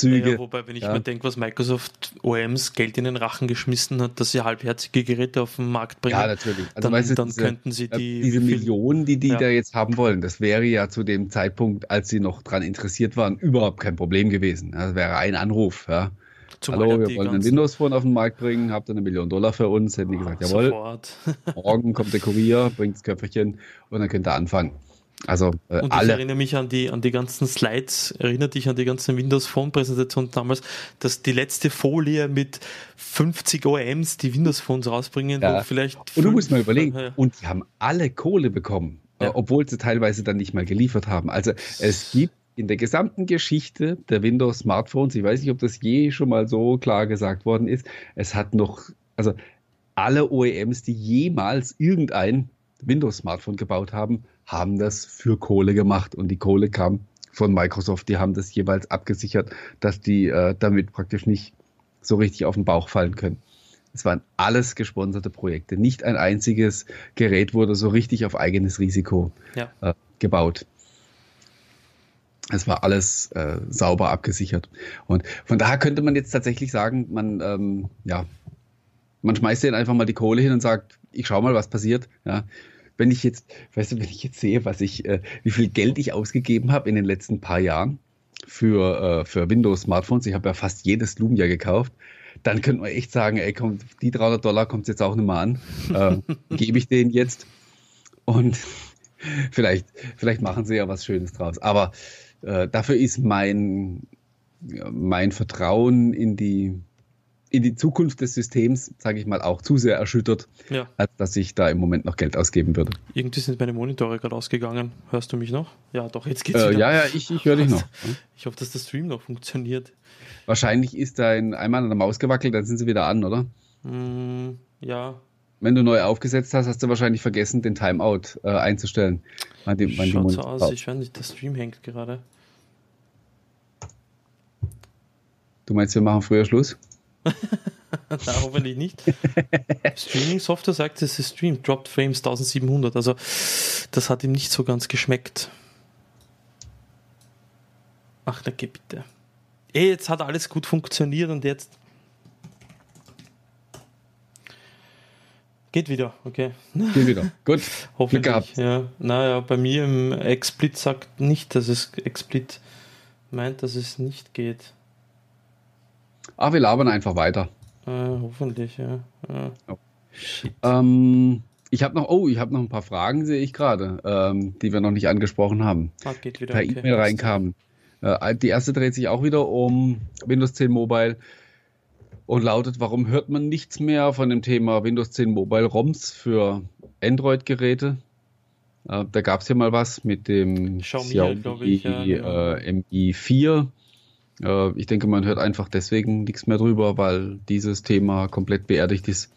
Ja, wobei, wenn ich ja. mir denke, was Microsoft OEMs Geld in den Rachen geschmissen hat, dass sie halbherzige Geräte auf den Markt bringen, ja, natürlich. Also dann, weißt dann diese, könnten sie die. Diese Millionen, die die ja. da jetzt haben wollen, das wäre ja zu dem Zeitpunkt, als sie noch daran interessiert waren, überhaupt kein Problem gewesen. Das wäre ein Anruf. Ja. Zumal Hallo, wir wollen ein Windows Phone auf den Markt bringen, habt ihr eine Million Dollar für uns? Hätten die gesagt, jawohl. [LAUGHS] morgen kommt der Kurier, bringt das Köpferchen und dann könnt ihr anfangen. Also äh, und ich alle. erinnere mich an die, an die ganzen Slides, erinnert dich an die ganzen Windows Phone Präsentationen damals, dass die letzte Folie mit 50 OEMs die Windows Phones rausbringen, ja. wo vielleicht. Und du musst mal überlegen, ja. und die haben alle Kohle bekommen, ja. äh, obwohl sie teilweise dann nicht mal geliefert haben. Also es gibt in der gesamten Geschichte der Windows Smartphones, ich weiß nicht, ob das je schon mal so klar gesagt worden ist, es hat noch, also alle OEMs, die jemals irgendein Windows Smartphone gebaut haben, haben das für Kohle gemacht und die Kohle kam von Microsoft. Die haben das jeweils abgesichert, dass die äh, damit praktisch nicht so richtig auf den Bauch fallen können. Es waren alles gesponserte Projekte. Nicht ein einziges Gerät wurde so richtig auf eigenes Risiko ja. äh, gebaut. Es war alles äh, sauber abgesichert. Und von daher könnte man jetzt tatsächlich sagen, man, ähm, ja, man schmeißt denen einfach mal die Kohle hin und sagt, ich schau mal, was passiert. Ja. Wenn ich jetzt, weißt du, wenn ich jetzt sehe, was ich, äh, wie viel Geld ich ausgegeben habe in den letzten paar Jahren für, äh, für Windows-Smartphones, ich habe ja fast jedes Lumia gekauft, dann könnte man echt sagen, ey, komm, die 300 Dollar kommt jetzt auch nicht mehr an. Äh, [LAUGHS] Gebe ich denen jetzt und [LAUGHS] vielleicht, vielleicht machen sie ja was Schönes draus. Aber äh, dafür ist mein, mein Vertrauen in die, in die Zukunft des Systems, sage ich mal, auch zu sehr erschüttert, ja. als dass ich da im Moment noch Geld ausgeben würde. Irgendwie sind meine Monitore gerade ausgegangen. Hörst du mich noch? Ja, doch, jetzt geht's äh, wieder. Ja, ja, ich, ich höre dich noch. [LAUGHS] Ich hoffe, dass der Stream noch funktioniert. Wahrscheinlich ist da ein, einmal an der Maus gewackelt, dann sind sie wieder an, oder? Mm, ja. Wenn du neu aufgesetzt hast, hast du wahrscheinlich vergessen, den Timeout äh, einzustellen. Wann die, wann Schaut so aus, ich weiß nicht, der Stream hängt gerade. Du meinst, wir machen früher Schluss? [LAUGHS] Na, hoffentlich nicht. [LAUGHS] Streaming-Software sagt, es ist streamt, dropped frames 1700. Also, das hat ihm nicht so ganz geschmeckt. Ach, geh bitte. Ey, jetzt hat alles gut funktioniert und jetzt. Geht wieder, okay. Geht wieder, [LAUGHS] gut. Hoffentlich, gehabt. ja. Naja, bei mir im XSplit sagt nicht, dass es XSplit meint, dass es nicht geht. Ah, wir labern einfach weiter. Äh, hoffentlich, ja. ja. Oh. Ähm, ich habe noch, oh, ich habe noch ein paar Fragen, sehe ich gerade, ähm, die wir noch nicht angesprochen haben. Ah, geht wieder. Per okay. E-Mail reinkamen. Äh, die erste dreht sich auch wieder um Windows 10 Mobile und lautet, warum hört man nichts mehr von dem Thema Windows 10 Mobile ROMs für Android-Geräte? Äh, da gab es ja mal was mit dem Xiaomi, Xiaomi ich, ja, genau. äh, MI4 äh, ich denke, man hört einfach deswegen nichts mehr drüber, weil dieses Thema komplett beerdigt ist.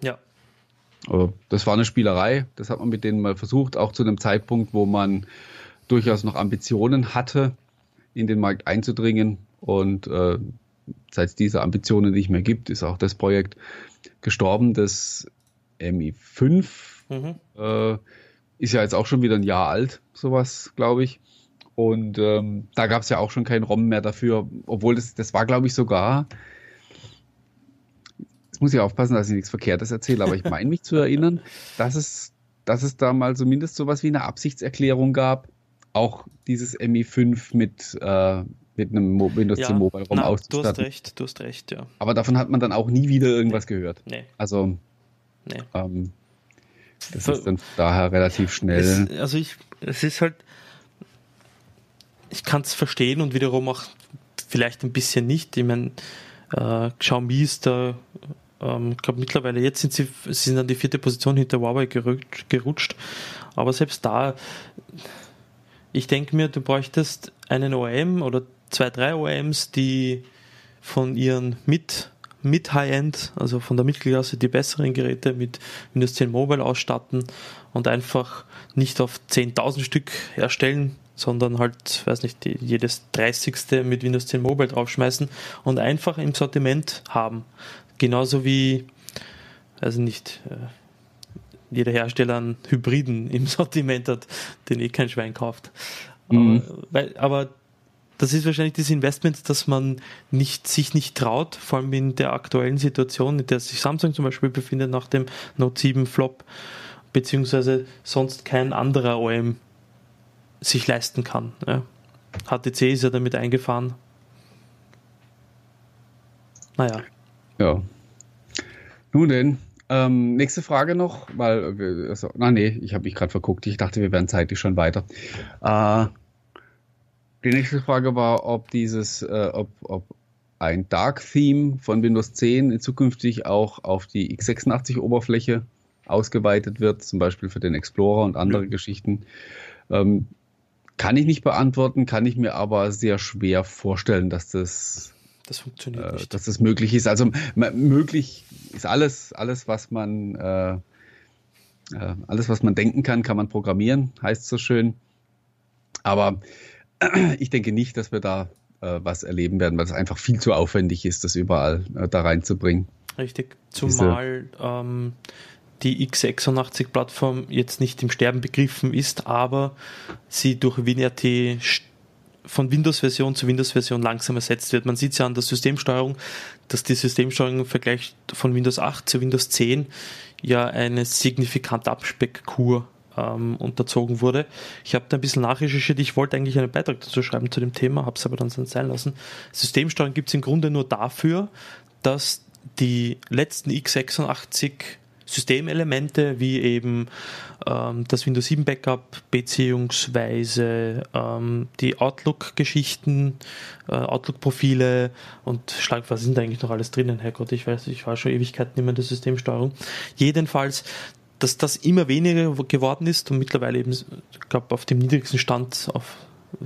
Ja. Das war eine Spielerei, das hat man mit denen mal versucht, auch zu einem Zeitpunkt, wo man durchaus noch Ambitionen hatte, in den Markt einzudringen. Und äh, seit es diese Ambitionen nicht mehr gibt, ist auch das Projekt gestorben. Das MI5 mhm. äh, ist ja jetzt auch schon wieder ein Jahr alt, sowas, glaube ich. Und ähm, da gab es ja auch schon keinen ROM mehr dafür, obwohl das, das war, glaube ich, sogar. Jetzt muss ich aufpassen, dass ich nichts Verkehrtes erzähle, aber ich meine mich zu erinnern, dass es, dass es da mal zumindest sowas wie eine Absichtserklärung gab, auch dieses MI5 mit, äh, mit einem Windows ja, 10 Mobile ROM auszustatten. Du hast recht, du hast recht, ja. Aber davon hat man dann auch nie wieder irgendwas nee. gehört. Nee. Also, nee. Ähm, das ist dann daher relativ schnell. Es, also ich, es ist halt, ich kann es verstehen und wiederum auch vielleicht ein bisschen nicht. Ich meine, äh, Xiaomi ist da, ähm, ich glaube mittlerweile, jetzt sind sie, sie sind an die vierte Position hinter Huawei gerutscht, gerutscht. Aber selbst da, ich denke mir, du bräuchtest einen OEM oder zwei, drei OEMs, die von ihren mit mit High-End, also von der Mittelklasse, die besseren Geräte mit Windows 10 Mobile ausstatten und einfach nicht auf 10.000 Stück herstellen, sondern halt, weiß nicht, jedes 30. mit Windows 10 Mobile draufschmeißen und einfach im Sortiment haben. Genauso wie, also nicht, äh, jeder Hersteller einen Hybriden [LAUGHS] im Sortiment hat, den eh kein Schwein kauft. Mhm. Aber, weil, aber das ist wahrscheinlich das Investment, dass man nicht, sich nicht traut, vor allem in der aktuellen Situation, in der sich Samsung zum Beispiel befindet nach dem Note 7 Flop, beziehungsweise sonst kein anderer OEM sich leisten kann. Ja. HTC ist ja damit eingefahren. Naja. Ja. Nun denn, ähm, nächste Frage noch, weil, also, na nee, ich habe mich gerade verguckt. Ich dachte, wir wären zeitlich schon weiter. Äh, die nächste Frage war, ob dieses, äh, ob, ob ein Dark Theme von Windows 10 zukünftig auch auf die x86-Oberfläche ausgeweitet wird, zum Beispiel für den Explorer und andere ja. Geschichten. Ähm, kann ich nicht beantworten, kann ich mir aber sehr schwer vorstellen, dass das, das funktioniert äh, nicht. dass das möglich ist. Also möglich ist alles, alles was man äh, äh, alles was man denken kann, kann man programmieren, heißt so schön. Aber [CLEARS THROAT] ich denke nicht, dass wir da äh, was erleben werden, weil es einfach viel zu aufwendig ist, das überall äh, da reinzubringen. Richtig, zumal ähm, die x86-Plattform jetzt nicht im Sterben begriffen ist, aber sie durch WinRT von Windows-Version zu Windows-Version langsam ersetzt wird. Man sieht es ja an der Systemsteuerung, dass die Systemsteuerung im Vergleich von Windows 8 zu Windows 10 ja eine signifikante Abspeckkur ähm, unterzogen wurde. Ich habe da ein bisschen nachrecherchiert. Ich wollte eigentlich einen Beitrag dazu schreiben zu dem Thema, habe es aber dann sein lassen. Systemsteuerung gibt es im Grunde nur dafür, dass die letzten x86 Systemelemente wie eben ähm, das Windows 7 Backup beziehungsweise ähm, die Outlook-Geschichten, äh, Outlook-Profile und schlag, was sind da eigentlich noch alles drinnen, Herrgott, ich weiß, ich war schon Ewigkeiten nicht in der Systemsteuerung. Jedenfalls, dass das immer weniger geworden ist und mittlerweile eben, ich glaube, auf dem niedrigsten Stand auf,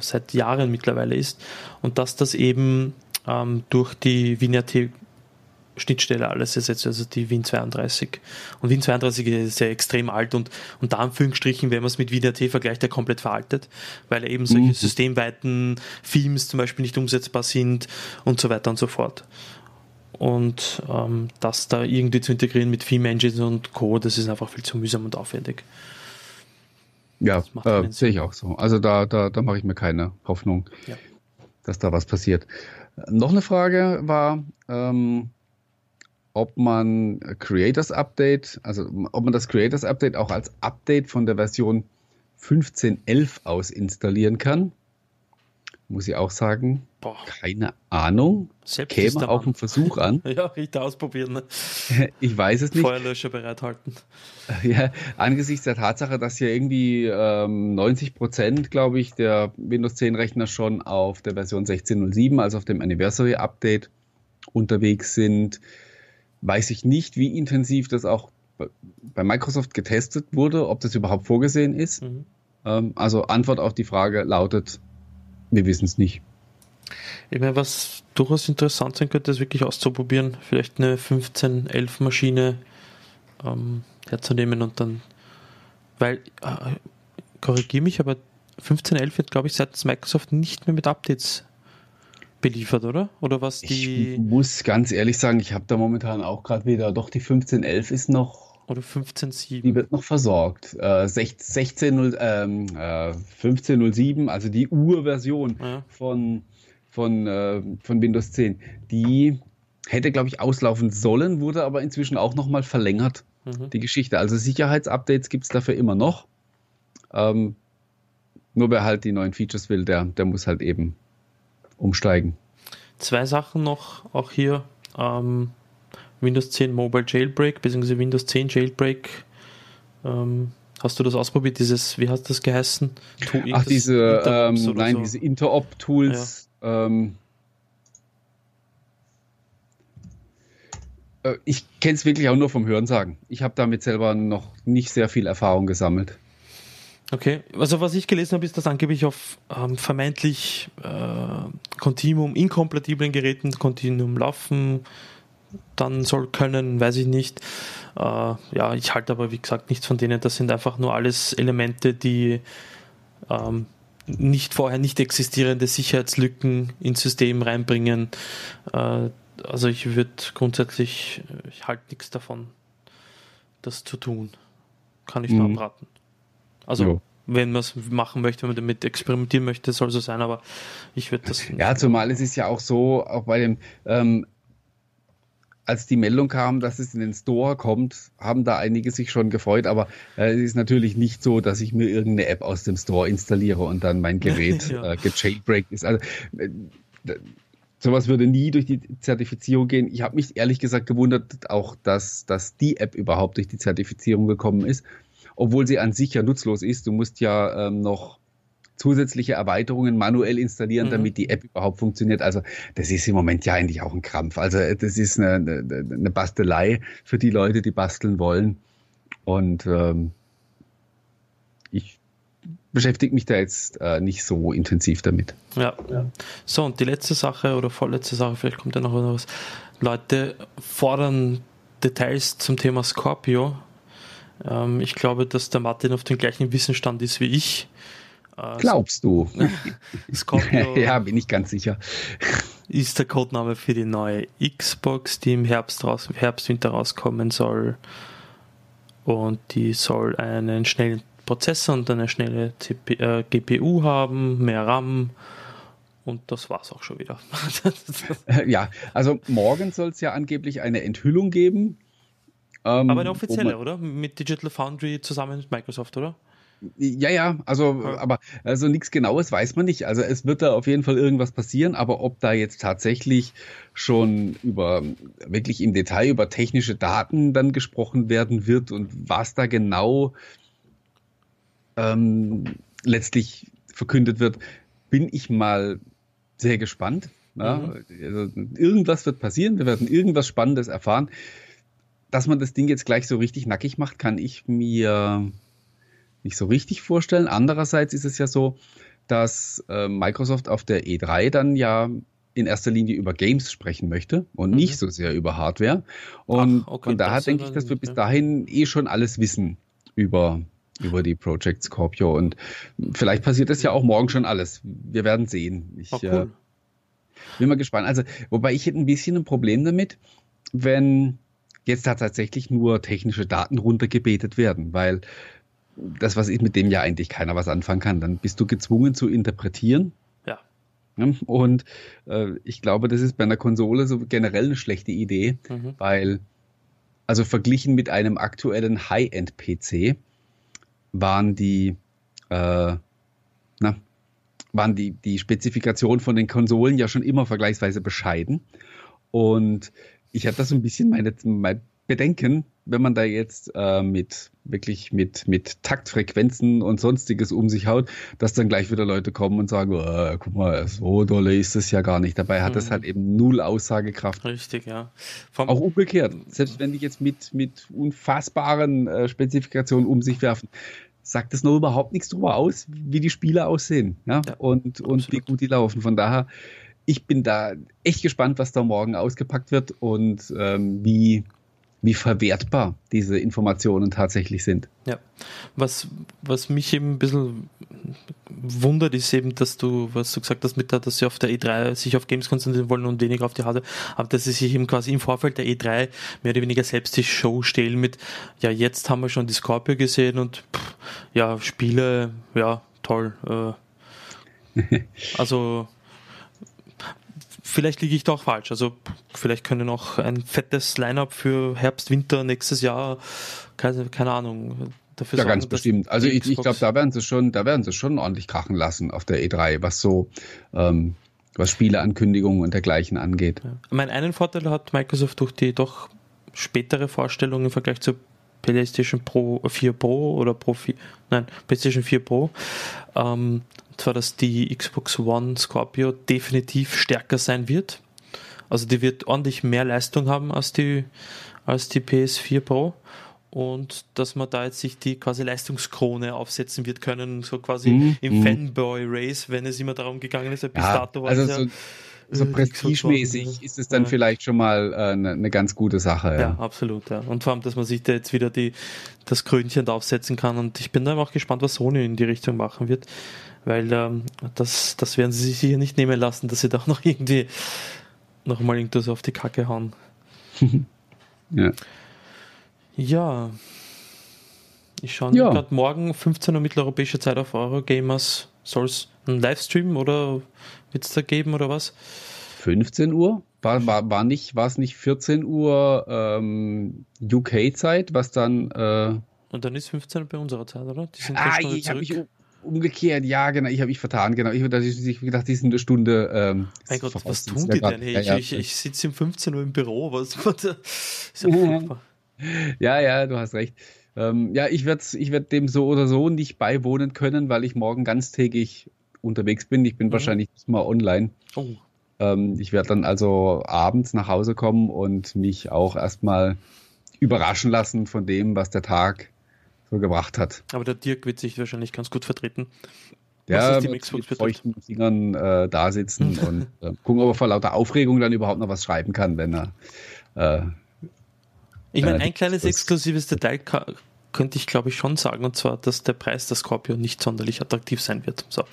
seit Jahren mittlerweile ist und dass das eben ähm, durch die WinRT Schnittstelle alles ersetzt, also die Win 32. Und Win 32 ist ja extrem alt und unter Anführungsstrichen, wenn man es mit WinRT vergleicht, ja komplett veraltet, weil eben solche mhm. systemweiten Themes zum Beispiel nicht umsetzbar sind und so weiter und so fort. Und ähm, das da irgendwie zu integrieren mit Theme Engines und Co., das ist einfach viel zu mühsam und aufwendig. Ja, äh, sehe ich auch so. Also da, da, da mache ich mir keine Hoffnung, ja. dass da was passiert. Noch eine Frage war, ähm, ob man Creators Update, also ob man das Creators Update auch als Update von der Version 15.11 aus installieren kann. Muss ich auch sagen, Boah. keine Ahnung. Selbst Käme auf einen Versuch an. [LAUGHS] ja, richtig ausprobieren. Ne? [LAUGHS] Ich weiß es nicht. Feuerlöscher bereithalten. [LAUGHS] Ja, angesichts der Tatsache, dass ja irgendwie ähm, 90 Prozent, glaube ich, der Windows 10 Rechner schon auf der Version 16.07, also auf dem Anniversary Update unterwegs sind, weiß ich nicht, wie intensiv das auch bei Microsoft getestet wurde, ob das überhaupt vorgesehen ist. Mhm. Ähm, also Antwort auf die Frage lautet, wir wissen es nicht. Ich meine, was durchaus interessant sein könnte, ist wirklich auszuprobieren, vielleicht eine 1511 Maschine ähm, herzunehmen und dann, weil, äh, korrigiere mich, aber 1511 wird, glaube ich, seitens Microsoft nicht mehr mit Updates beliefert, oder? Oder was die. Ich muss ganz ehrlich sagen, ich habe da momentan auch gerade wieder, doch die 1511 ist noch. Oder 15.7. Die wird noch versorgt. Äh, 16, ähm, äh, 15.07, also die Urversion ja. von, von, äh, von Windows 10. Die hätte, glaube ich, auslaufen sollen, wurde aber inzwischen auch nochmal verlängert, mhm. die Geschichte. Also Sicherheitsupdates gibt es dafür immer noch. Ähm, nur wer halt die neuen Features will, der, der muss halt eben umsteigen. Zwei Sachen noch, auch hier. Ähm, Windows 10 Mobile Jailbreak, beziehungsweise Windows 10 Jailbreak. Ähm, hast du das ausprobiert, dieses, wie hast das geheißen? Ach, diese, ähm, nein, so. diese Interop-Tools. Ja. Ähm, äh, ich kenne es wirklich auch nur vom Hörensagen. Ich habe damit selber noch nicht sehr viel Erfahrung gesammelt. Okay, also was ich gelesen habe, ist, dass angeblich auf ähm, vermeintlich äh, Continuum inkompatiblen Geräten Continuum laufen dann soll können, weiß ich nicht. Äh, ja, ich halte aber wie gesagt nichts von denen. Das sind einfach nur alles Elemente, die ähm, nicht vorher nicht existierende Sicherheitslücken ins System reinbringen. Äh, also ich würde grundsätzlich, ich halte nichts davon, das zu tun. Kann ich nur mhm. abraten. Also, jo. wenn man es machen möchte, wenn man damit experimentieren möchte, soll so sein, aber ich würde das. Ja, zumal es ist ja auch so, auch bei dem, ähm, als die Meldung kam, dass es in den Store kommt, haben da einige sich schon gefreut, aber äh, es ist natürlich nicht so, dass ich mir irgendeine App aus dem Store installiere und dann mein Gerät [LAUGHS] ja. äh, gejailbreakt ist. Also, äh, sowas würde nie durch die Zertifizierung gehen. Ich habe mich ehrlich gesagt gewundert, auch dass, dass die App überhaupt durch die Zertifizierung gekommen ist obwohl sie an sich ja nutzlos ist. Du musst ja ähm, noch zusätzliche Erweiterungen manuell installieren, mhm. damit die App überhaupt funktioniert. Also das ist im Moment ja eigentlich auch ein Krampf. Also das ist eine, eine, eine Bastelei für die Leute, die basteln wollen. Und ähm, ich beschäftige mich da jetzt äh, nicht so intensiv damit. Ja. ja. So, und die letzte Sache oder vorletzte Sache, vielleicht kommt ja noch was. Leute fordern Details zum Thema Scorpio ähm, ich glaube, dass der Martin auf dem gleichen Wissensstand ist wie ich. Äh, Glaubst du? [LAUGHS] Scorpio [LAUGHS] ja, bin ich ganz sicher. Ist der Codename für die neue Xbox, die im Herbst, raus, Herbst Winter rauskommen soll. Und die soll einen schnellen Prozessor und eine schnelle CPU, äh, GPU haben, mehr RAM Und das war's auch schon wieder. [LAUGHS] ja, also morgen soll es ja angeblich eine Enthüllung geben. Ähm, Aber eine offizielle, oder? Mit Digital Foundry zusammen mit Microsoft, oder? Ja, ja, also, ja. aber also nichts Genaues weiß man nicht. Also es wird da auf jeden Fall irgendwas passieren, aber ob da jetzt tatsächlich schon über wirklich im Detail über technische Daten dann gesprochen werden wird und was da genau ähm, letztlich verkündet wird, bin ich mal sehr gespannt. Mhm. also irgendwas wird passieren, wir werden irgendwas Spannendes erfahren. Dass man das Ding jetzt gleich so richtig nackig macht, kann ich mir nicht so richtig vorstellen. Andererseits ist es ja so, dass äh, Microsoft auf der E3 dann ja in erster Linie über Games sprechen möchte und mhm. nicht so sehr über Hardware. Und Ach, okay, von daher denke ich, dass wir bis dahin eh schon alles wissen über, über die Project Scorpio. Und vielleicht passiert das ja auch morgen schon alles. Wir werden sehen. Ich, oh, cool. äh, bin mal gespannt. Also, wobei ich hätte ein bisschen ein Problem damit, wenn jetzt da tatsächlich nur technische Daten runtergebetet werden, weil das, was ich mit dem ja eigentlich keiner was anfangen kann, dann bist du gezwungen zu interpretieren. Ja. Und äh, ich glaube, das ist bei einer Konsole so generell eine schlechte Idee, mhm. weil, also verglichen mit einem aktuellen High-End-PC waren die, äh, na, waren die, die Spezifikationen von den Konsolen ja schon immer vergleichsweise bescheiden. Und ich habe da so ein bisschen meine, mein Bedenken, wenn man da jetzt äh, mit wirklich mit, mit Taktfrequenzen und sonstiges um sich haut, dass dann gleich wieder Leute kommen und sagen, oh, guck mal, so dolle ist es ja gar nicht. Dabei hat es mhm. halt eben null Aussagekraft. Richtig, ja. Vom Auch umgekehrt. Selbst wenn die jetzt mit, mit unfassbaren äh, Spezifikationen um sich werfen, sagt es noch überhaupt nichts darüber aus, wie die Spiele aussehen ja? ja und, und wie gut die laufen. Von daher, ich bin da echt gespannt, was da morgen ausgepackt wird und ähm, wie, wie verwertbar diese Informationen tatsächlich sind. Ja, was, was mich eben ein bisschen wundert, ist eben, dass du, was du gesagt hast, mit der, dass sie auf der E3 sich auf Games konzentrieren wollen und weniger auf die Hardware, aber dass sie sich eben quasi im Vorfeld der E3 mehr oder weniger selbst die Show stehlen mit, ja, jetzt haben wir schon die Scorpio gesehen und pff, ja, Spiele, ja, toll. Äh, [LAUGHS] also vielleicht liege ich da auch falsch. Also vielleicht können auch ein fettes Line-up für Herbst, Winter nächstes Jahr, keine, keine Ahnung, dafür Ja, sorgen, ganz bestimmt. Also ich, ich glaube, da werden sie schon, da werden sie schon ordentlich krachen lassen auf der E3, was so ähm, was Spieleankündigungen und dergleichen angeht. Ja. Mein einen Vorteil hat Microsoft durch die doch spätere Vorstellung im Vergleich zur PlayStation Pro 4 Pro oder Pro 4, nein, PlayStation 4 Pro, ähm, zwar, dass die Xbox One Scorpio definitiv stärker sein wird. Also die wird ordentlich mehr Leistung haben als die, als die PS4 Pro. Und dass man da jetzt sich die quasi Leistungskrone aufsetzen wird können, so quasi mhm. im mhm. Fanboy-Race, wenn es immer darum gegangen ist, bis ja, dato war also so, so prestigemäßig ist es dann ja. vielleicht schon mal eine äh, ne ganz gute Sache. Ja. ja. absolut. Ja. Und vor allem, dass man sich da jetzt wieder die, das Krönchen aufsetzen kann. Und ich bin da auch gespannt, was Sony in die Richtung machen wird weil ähm, das, das werden sie sich hier nicht nehmen lassen, dass sie da [LAUGHS] noch irgendwie nochmal irgendwas auf die Kacke hauen. [LAUGHS] ja. Ja. Ich schaue ja. gerade morgen 15 Uhr mitteleuropäische Zeit auf Eurogamers. Soll es einen Livestream oder wird es da geben oder was? 15 Uhr? War, war, war, nicht, war es nicht 14 Uhr ähm, UK-Zeit, was dann. Äh Und dann ist 15 Uhr bei unserer Zeit, oder? Die sind ah, ich habe mich Umgekehrt, ja, genau. Ich habe mich vertan, genau. Ich habe gedacht, die sind eine Stunde. Ähm, mein Gott, was tun die denn? Hey, ja, ja. Ich, ich sitze um 15 Uhr im Büro. Was, [LAUGHS] ist ja, ja, ja, du hast recht. Ähm, ja, ich werde ich werd dem so oder so nicht beiwohnen können, weil ich morgen ganztägig unterwegs bin. Ich bin mhm. wahrscheinlich mal online. Oh. Ähm, ich werde dann also abends nach Hause kommen und mich auch erstmal überraschen lassen von dem, was der Tag so gebracht hat. Aber der Dirk wird sich wahrscheinlich ganz gut vertreten. Ja, mit feuchten Fingern äh, da sitzen [LAUGHS] und äh, gucken, ob er vor lauter Aufregung dann überhaupt noch was schreiben kann, wenn er. Äh, ich meine, ein kleines exklusives Detail könnte ich glaube ich schon sagen, und zwar, dass der Preis der Scorpio nicht sonderlich attraktiv sein wird. So.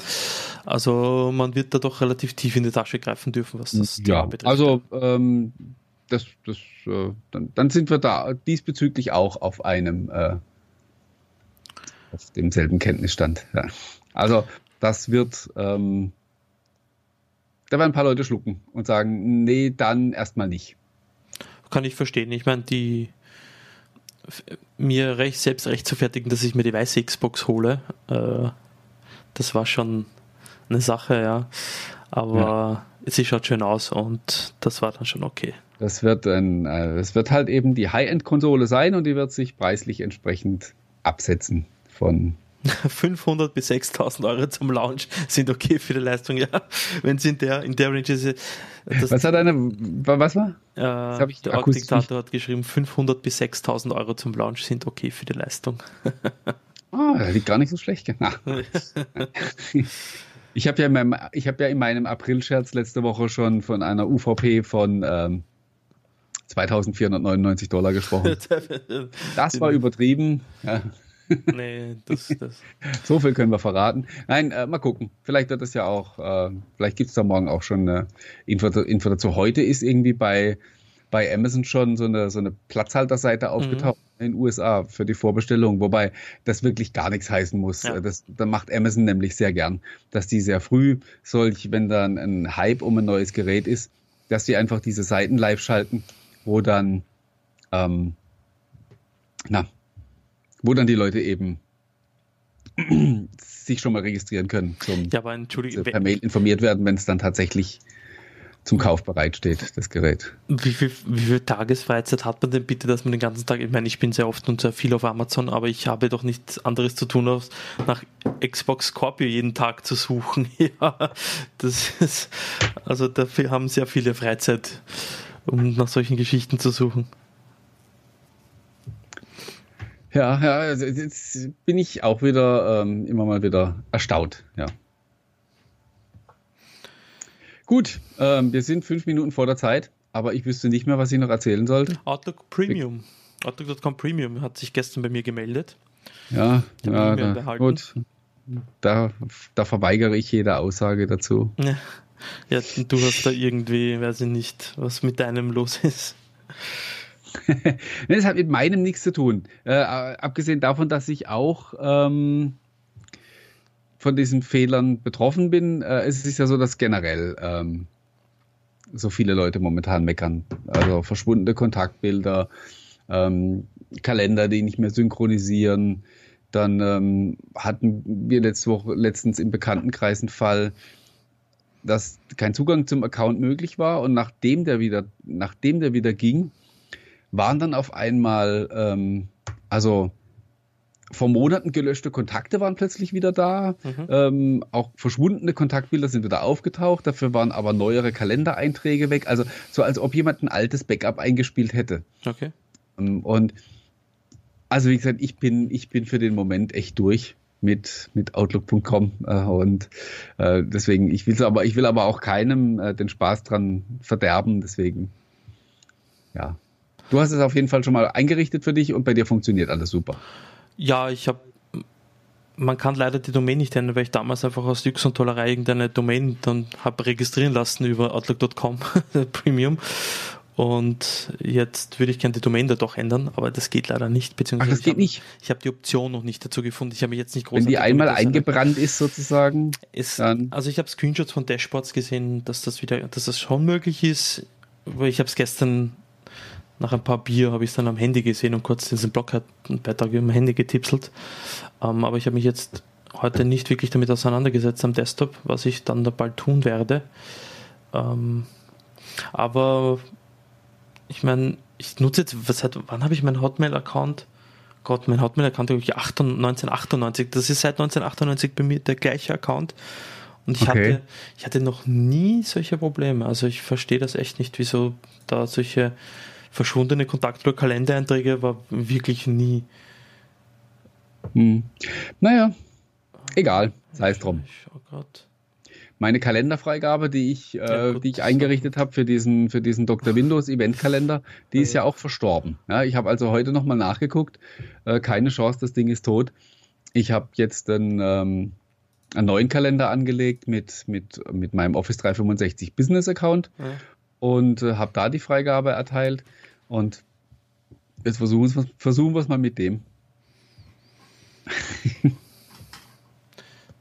Also man wird da doch relativ tief in die Tasche greifen dürfen, was das ja, Thema betrifft. Also ähm, das, das, äh, dann, dann sind wir da diesbezüglich auch auf einem äh, auf demselben Kenntnisstand. Ja. Also das wird, ähm, da werden ein paar Leute schlucken und sagen, nee, dann erstmal nicht. Kann ich verstehen. Ich meine, die mir recht selbst recht zu fertigen, dass ich mir die weiße Xbox hole, äh, das war schon eine Sache, ja. Aber ja. sie schaut schön aus und das war dann schon okay. Das wird ein, äh, das wird halt eben die High-End-Konsole sein und die wird sich preislich entsprechend absetzen von [LAUGHS] 500 bis 6000 Euro zum Launch sind okay für die Leistung, ja. Wenn sie in der, in der Range ist. was hat eine, was war? Äh, das der Diktator hat geschrieben, 500 bis 6000 Euro zum Launch sind okay für die Leistung. [LAUGHS] Ah, oh, liegt gar nicht so schlecht. [LAUGHS] ich habe ja, in meinem, hab ja in meinem April-Scherz letzte Woche schon von einer UVP von ähm, 2499 Dollar gesprochen. Das war übertrieben. Ja. Nee, das, das. [LAUGHS] so viel können wir verraten. Nein, äh, mal gucken. Vielleicht wird es ja auch, äh, vielleicht gibt es da morgen auch schon eine Info, Info, dazu. Heute ist irgendwie bei, bei Amazon schon so eine, so eine Platzhalterseite mhm. aufgetaucht mhm. in den USA für die Vorbestellung, wobei das wirklich gar nichts heißen muss. Ja. Das, das macht Amazon nämlich sehr gern, dass die sehr früh solch, wenn dann ein Hype um ein neues Gerät ist, dass die einfach diese Seiten live schalten, wo dann ähm, na, wo dann die Leute eben [CLEARS THROAT] sich schon mal registrieren können, zum, ja, aber entschuldige, per Mail informiert werden, wenn es dann tatsächlich zum Kauf bereitsteht, das Gerät. Wie viel, wie viel Tagesfreizeit hat man denn bitte, dass man den ganzen Tag, ich meine, ich bin sehr oft und sehr viel auf Amazon, aber ich habe doch nichts anderes zu tun, als nach Xbox Scorpio jeden Tag zu suchen. [LAUGHS] ja, das ist, also dafür haben sehr viele Freizeit, um nach solchen Geschichten zu suchen. Ja, ja, also jetzt bin ich auch wieder ähm, immer mal wieder erstaunt, ja. Gut, ähm, wir sind fünf Minuten vor der Zeit, aber ich wüsste nicht mehr, was ich noch erzählen sollte. Outlook Premium. Outlook.com Premium hat sich gestern bei mir gemeldet. Ja, ja da, gut. Da, da verweigere ich jede Aussage dazu. Ja. ja, du hast da irgendwie, weiß ich nicht, was mit deinem los ist. [LAUGHS] das hat mit meinem nichts zu tun. Äh, abgesehen davon, dass ich auch ähm, von diesen Fehlern betroffen bin, äh, es ist ja so, dass generell ähm, so viele Leute momentan meckern. Also verschwundene Kontaktbilder, ähm, Kalender, die nicht mehr synchronisieren. Dann ähm, hatten wir letzte Woche, letztens im Bekanntenkreis einen Fall, dass kein Zugang zum Account möglich war und nachdem der wieder, nachdem der wieder ging, waren dann auf einmal, ähm, also vor Monaten gelöschte Kontakte waren plötzlich wieder da. Mhm. Ähm, auch verschwundene Kontaktbilder sind wieder aufgetaucht. Dafür waren aber neuere Kalendereinträge weg. Also so, als ob jemand ein altes Backup eingespielt hätte. Okay. Ähm, und also wie gesagt, ich bin, ich bin für den Moment echt durch mit, mit Outlook.com äh, und äh, deswegen, ich will aber, ich will aber auch keinem äh, den Spaß dran verderben. Deswegen, ja, Du hast es auf jeden Fall schon mal eingerichtet für dich und bei dir funktioniert alles super. Ja, ich habe man kann leider die Domain nicht ändern, weil ich damals einfach aus Jux und Tollerei irgendeine Domain dann habe registrieren lassen über Outlook.com [LAUGHS] Premium. Und jetzt würde ich gerne die Domain da doch ändern, aber das geht leider nicht. Beziehungsweise Ach, das geht ich hab, nicht. Ich habe die Option noch nicht dazu gefunden. Ich habe mich jetzt nicht groß. Wenn die einmal eingebrannt ist sozusagen. Ist, dann also ich habe Screenshots von Dashboards gesehen, dass das wieder, dass das schon möglich ist. Aber ich habe es gestern nach ein paar Bier habe ich es dann am Handy gesehen und kurz diesen Blog hat einen Beitrag am Handy getipselt. Ähm, aber ich habe mich jetzt heute nicht wirklich damit auseinandergesetzt am Desktop, was ich dann da bald tun werde. Ähm, aber ich meine, ich nutze jetzt, was hat, wann habe ich meinen Hotmail-Account? Gott, mein Hotmail-Account habe ich 1998. Das ist seit 1998 bei mir der gleiche Account. Und ich, okay. hatte, ich hatte noch nie solche Probleme. Also ich verstehe das echt nicht, wieso da solche verschwundene Kontakt- oder Kalendereinträge war wirklich nie. Hm. Naja, egal, sei es drum. Meine Kalenderfreigabe, die ich, äh, die ich eingerichtet habe für diesen, für diesen Dr. Windows Eventkalender, die ist ja auch verstorben. Ja, ich habe also heute nochmal nachgeguckt. Äh, keine Chance, das Ding ist tot. Ich habe jetzt einen, ähm, einen neuen Kalender angelegt mit, mit, mit meinem Office 365 Business Account. Ja und äh, habe da die Freigabe erteilt. Und jetzt versuchen wir versuchen es mal mit dem.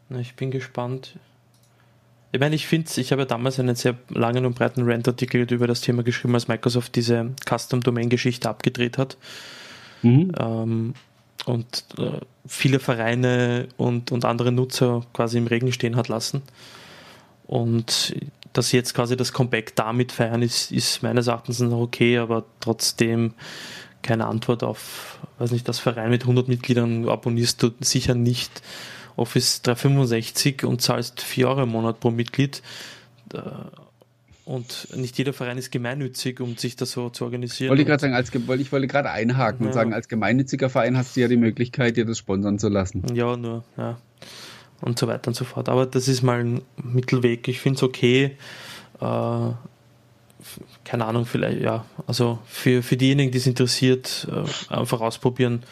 Na, ich bin gespannt. Ich meine, ich finde ich habe ja damals einen sehr langen und breiten Rant-Artikel über das Thema geschrieben, als Microsoft diese Custom-Domain-Geschichte abgedreht hat. Mhm. Ähm, und äh, viele Vereine und, und andere Nutzer quasi im Regen stehen hat lassen. Und dass sie jetzt quasi das Comeback damit feiern, ist, ist meines Erachtens noch okay, aber trotzdem keine Antwort auf, weiß nicht, das Verein mit 100 Mitgliedern abonnierst du sicher nicht Office 365 und zahlst 4 Euro im Monat pro Mitglied. Äh, und nicht jeder Verein ist gemeinnützig, um sich das so zu organisieren. Wollte ich gerade sagen, als, ich wollte gerade einhaken ja. und sagen, als gemeinnütziger Verein hast du ja die Möglichkeit, dir das sponsern zu lassen. Ja, nur, ja. Und so weiter und so fort. Aber das ist mal ein Mittelweg. Ich finde es okay. Äh, keine Ahnung, vielleicht, ja. Also für, für diejenigen, die es interessiert, äh, einfach ausprobieren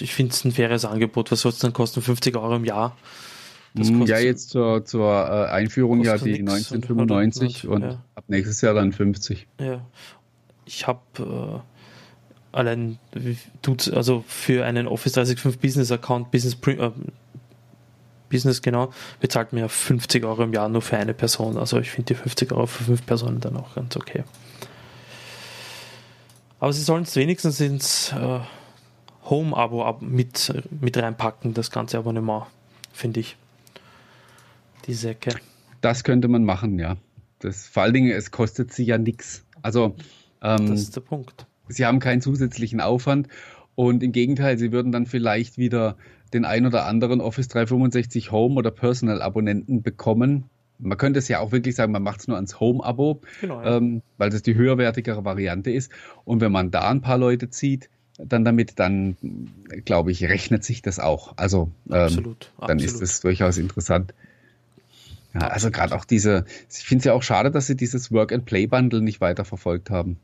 ich finde es ein faires Angebot. Was soll es dann kosten? 50 Euro im Jahr? Mm, ja, jetzt zur, zur äh, Einführung ja die 1995 und, ja. ab nächstes Jahr dann 50. Ja. Ich habe äh, allein, also für einen Office 365 Business Account, Business, äh, Business genau, bezahlt mir 50 Euro im Jahr nur für eine Person. Also ich finde die 50 Euro für fünf Personen dann auch ganz okay. Aber sie sollen es wenigstens ins äh, Home-Abo mit, mit reinpacken, das ganze Abonnement, finde ich. Die Säcke. Das könnte man machen, ja. Das, vor allen Dingen, es kostet sie ja nichts. Also, ähm, das ist der Punkt. Sie haben keinen zusätzlichen Aufwand und im Gegenteil, sie würden dann vielleicht wieder den ein oder anderen Office 365 Home oder Personal Abonnenten bekommen. Man könnte es ja auch wirklich sagen, man macht es nur ans Home-Abo, genau, ja. ähm, weil das die höherwertigere Variante ist. Und wenn man da ein paar Leute zieht, dann damit, dann glaube ich, rechnet sich das auch. Also ähm, absolut, dann ist es durchaus interessant. Ja, also gerade auch diese, ich finde es ja auch schade, dass sie dieses Work-and-Play-Bundle nicht weiter verfolgt haben.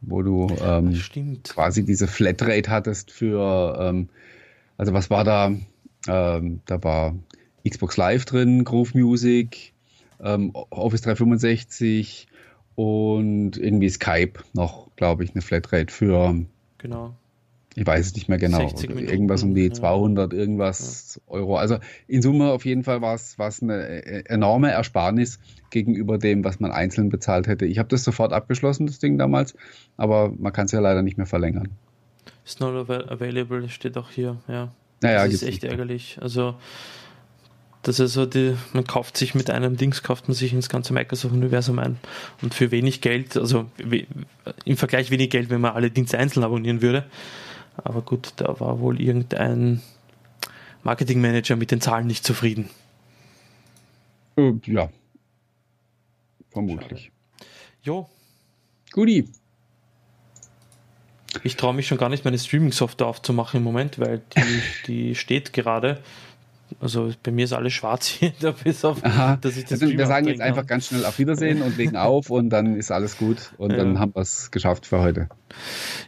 Wo du ähm, quasi diese Flatrate hattest für, ähm, also was war da? Ähm, da war Xbox Live drin, Groove Music, ähm, Office 365 und irgendwie Skype noch, glaube ich, eine Flatrate für Genau. Ich weiß es nicht mehr genau. irgendwas um die 200, irgendwas ja. Euro. Also in Summe auf jeden Fall war es eine äh, enorme Ersparnis gegenüber dem, was man einzeln bezahlt hätte. Ich habe das sofort abgeschlossen, das Ding damals, aber man kann es ja leider nicht mehr verlängern. Is not available, steht auch hier, ja. Naja, das ist echt ärgerlich. Also das ist so die, man kauft sich mit einem Dings, kauft man sich ins ganze Microsoft-Universum ein. Und für wenig Geld, also im Vergleich wenig Geld, wenn man alle Dienste einzeln abonnieren würde. Aber gut, da war wohl irgendein Marketingmanager mit den Zahlen nicht zufrieden. Äh, ja. Vermutlich. Jo. Guti. Ich traue mich schon gar nicht, meine Streaming-Software aufzumachen im Moment, weil die, [LAUGHS] die steht gerade also bei mir ist alles schwarz hier, [LAUGHS] bis auf, Aha. dass ich das also, Wir sagen jetzt einfach ganz schnell auf Wiedersehen und legen [LAUGHS] auf und dann ist alles gut und ja. dann haben wir es geschafft für heute.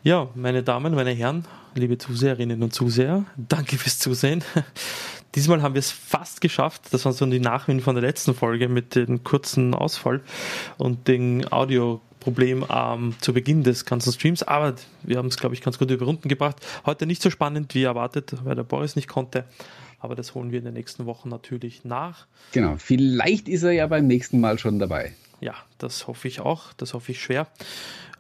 Ja, meine Damen, meine Herren, liebe Zuseherinnen und Zuseher, danke fürs Zusehen. Diesmal haben wir es fast geschafft. Das war so die Nachwind von der letzten Folge mit dem kurzen Ausfall und dem Audioproblem ähm, zu Beginn des ganzen Streams. Aber wir haben es, glaube ich, ganz gut über Runden gebracht. Heute nicht so spannend wie erwartet, weil der Boris nicht konnte. Aber das holen wir in den nächsten Wochen natürlich nach. Genau, vielleicht ist er ja beim nächsten Mal schon dabei. Ja, das hoffe ich auch. Das hoffe ich schwer.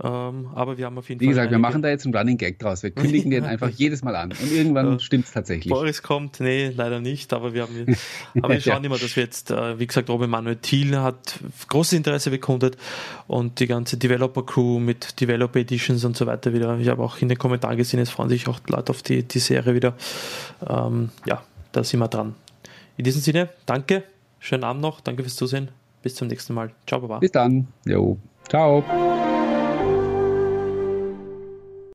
Ähm, aber wir haben auf jeden Wie Fall. Wie gesagt, wir machen da jetzt einen Running Gag draus. Wir kündigen den [LAUGHS] einfach jedes Mal an. Und irgendwann stimmt es tatsächlich. Boris kommt, nee, leider nicht. Aber wir, haben, [LAUGHS] aber wir schauen ja. immer, dass wir jetzt, äh, wie gesagt, Robin Manuel Thiel hat großes Interesse bekundet und die ganze Developer Crew mit Developer Editions und so weiter wieder. Ich habe auch in den Kommentaren gesehen, es freuen sich auch Leute auf die, die Serie wieder. Ähm, ja, da sind wir dran. In diesem Sinne, danke, schönen Abend noch, danke fürs Zusehen, bis zum nächsten Mal. Ciao, Baba. Bis dann. Jo, ciao.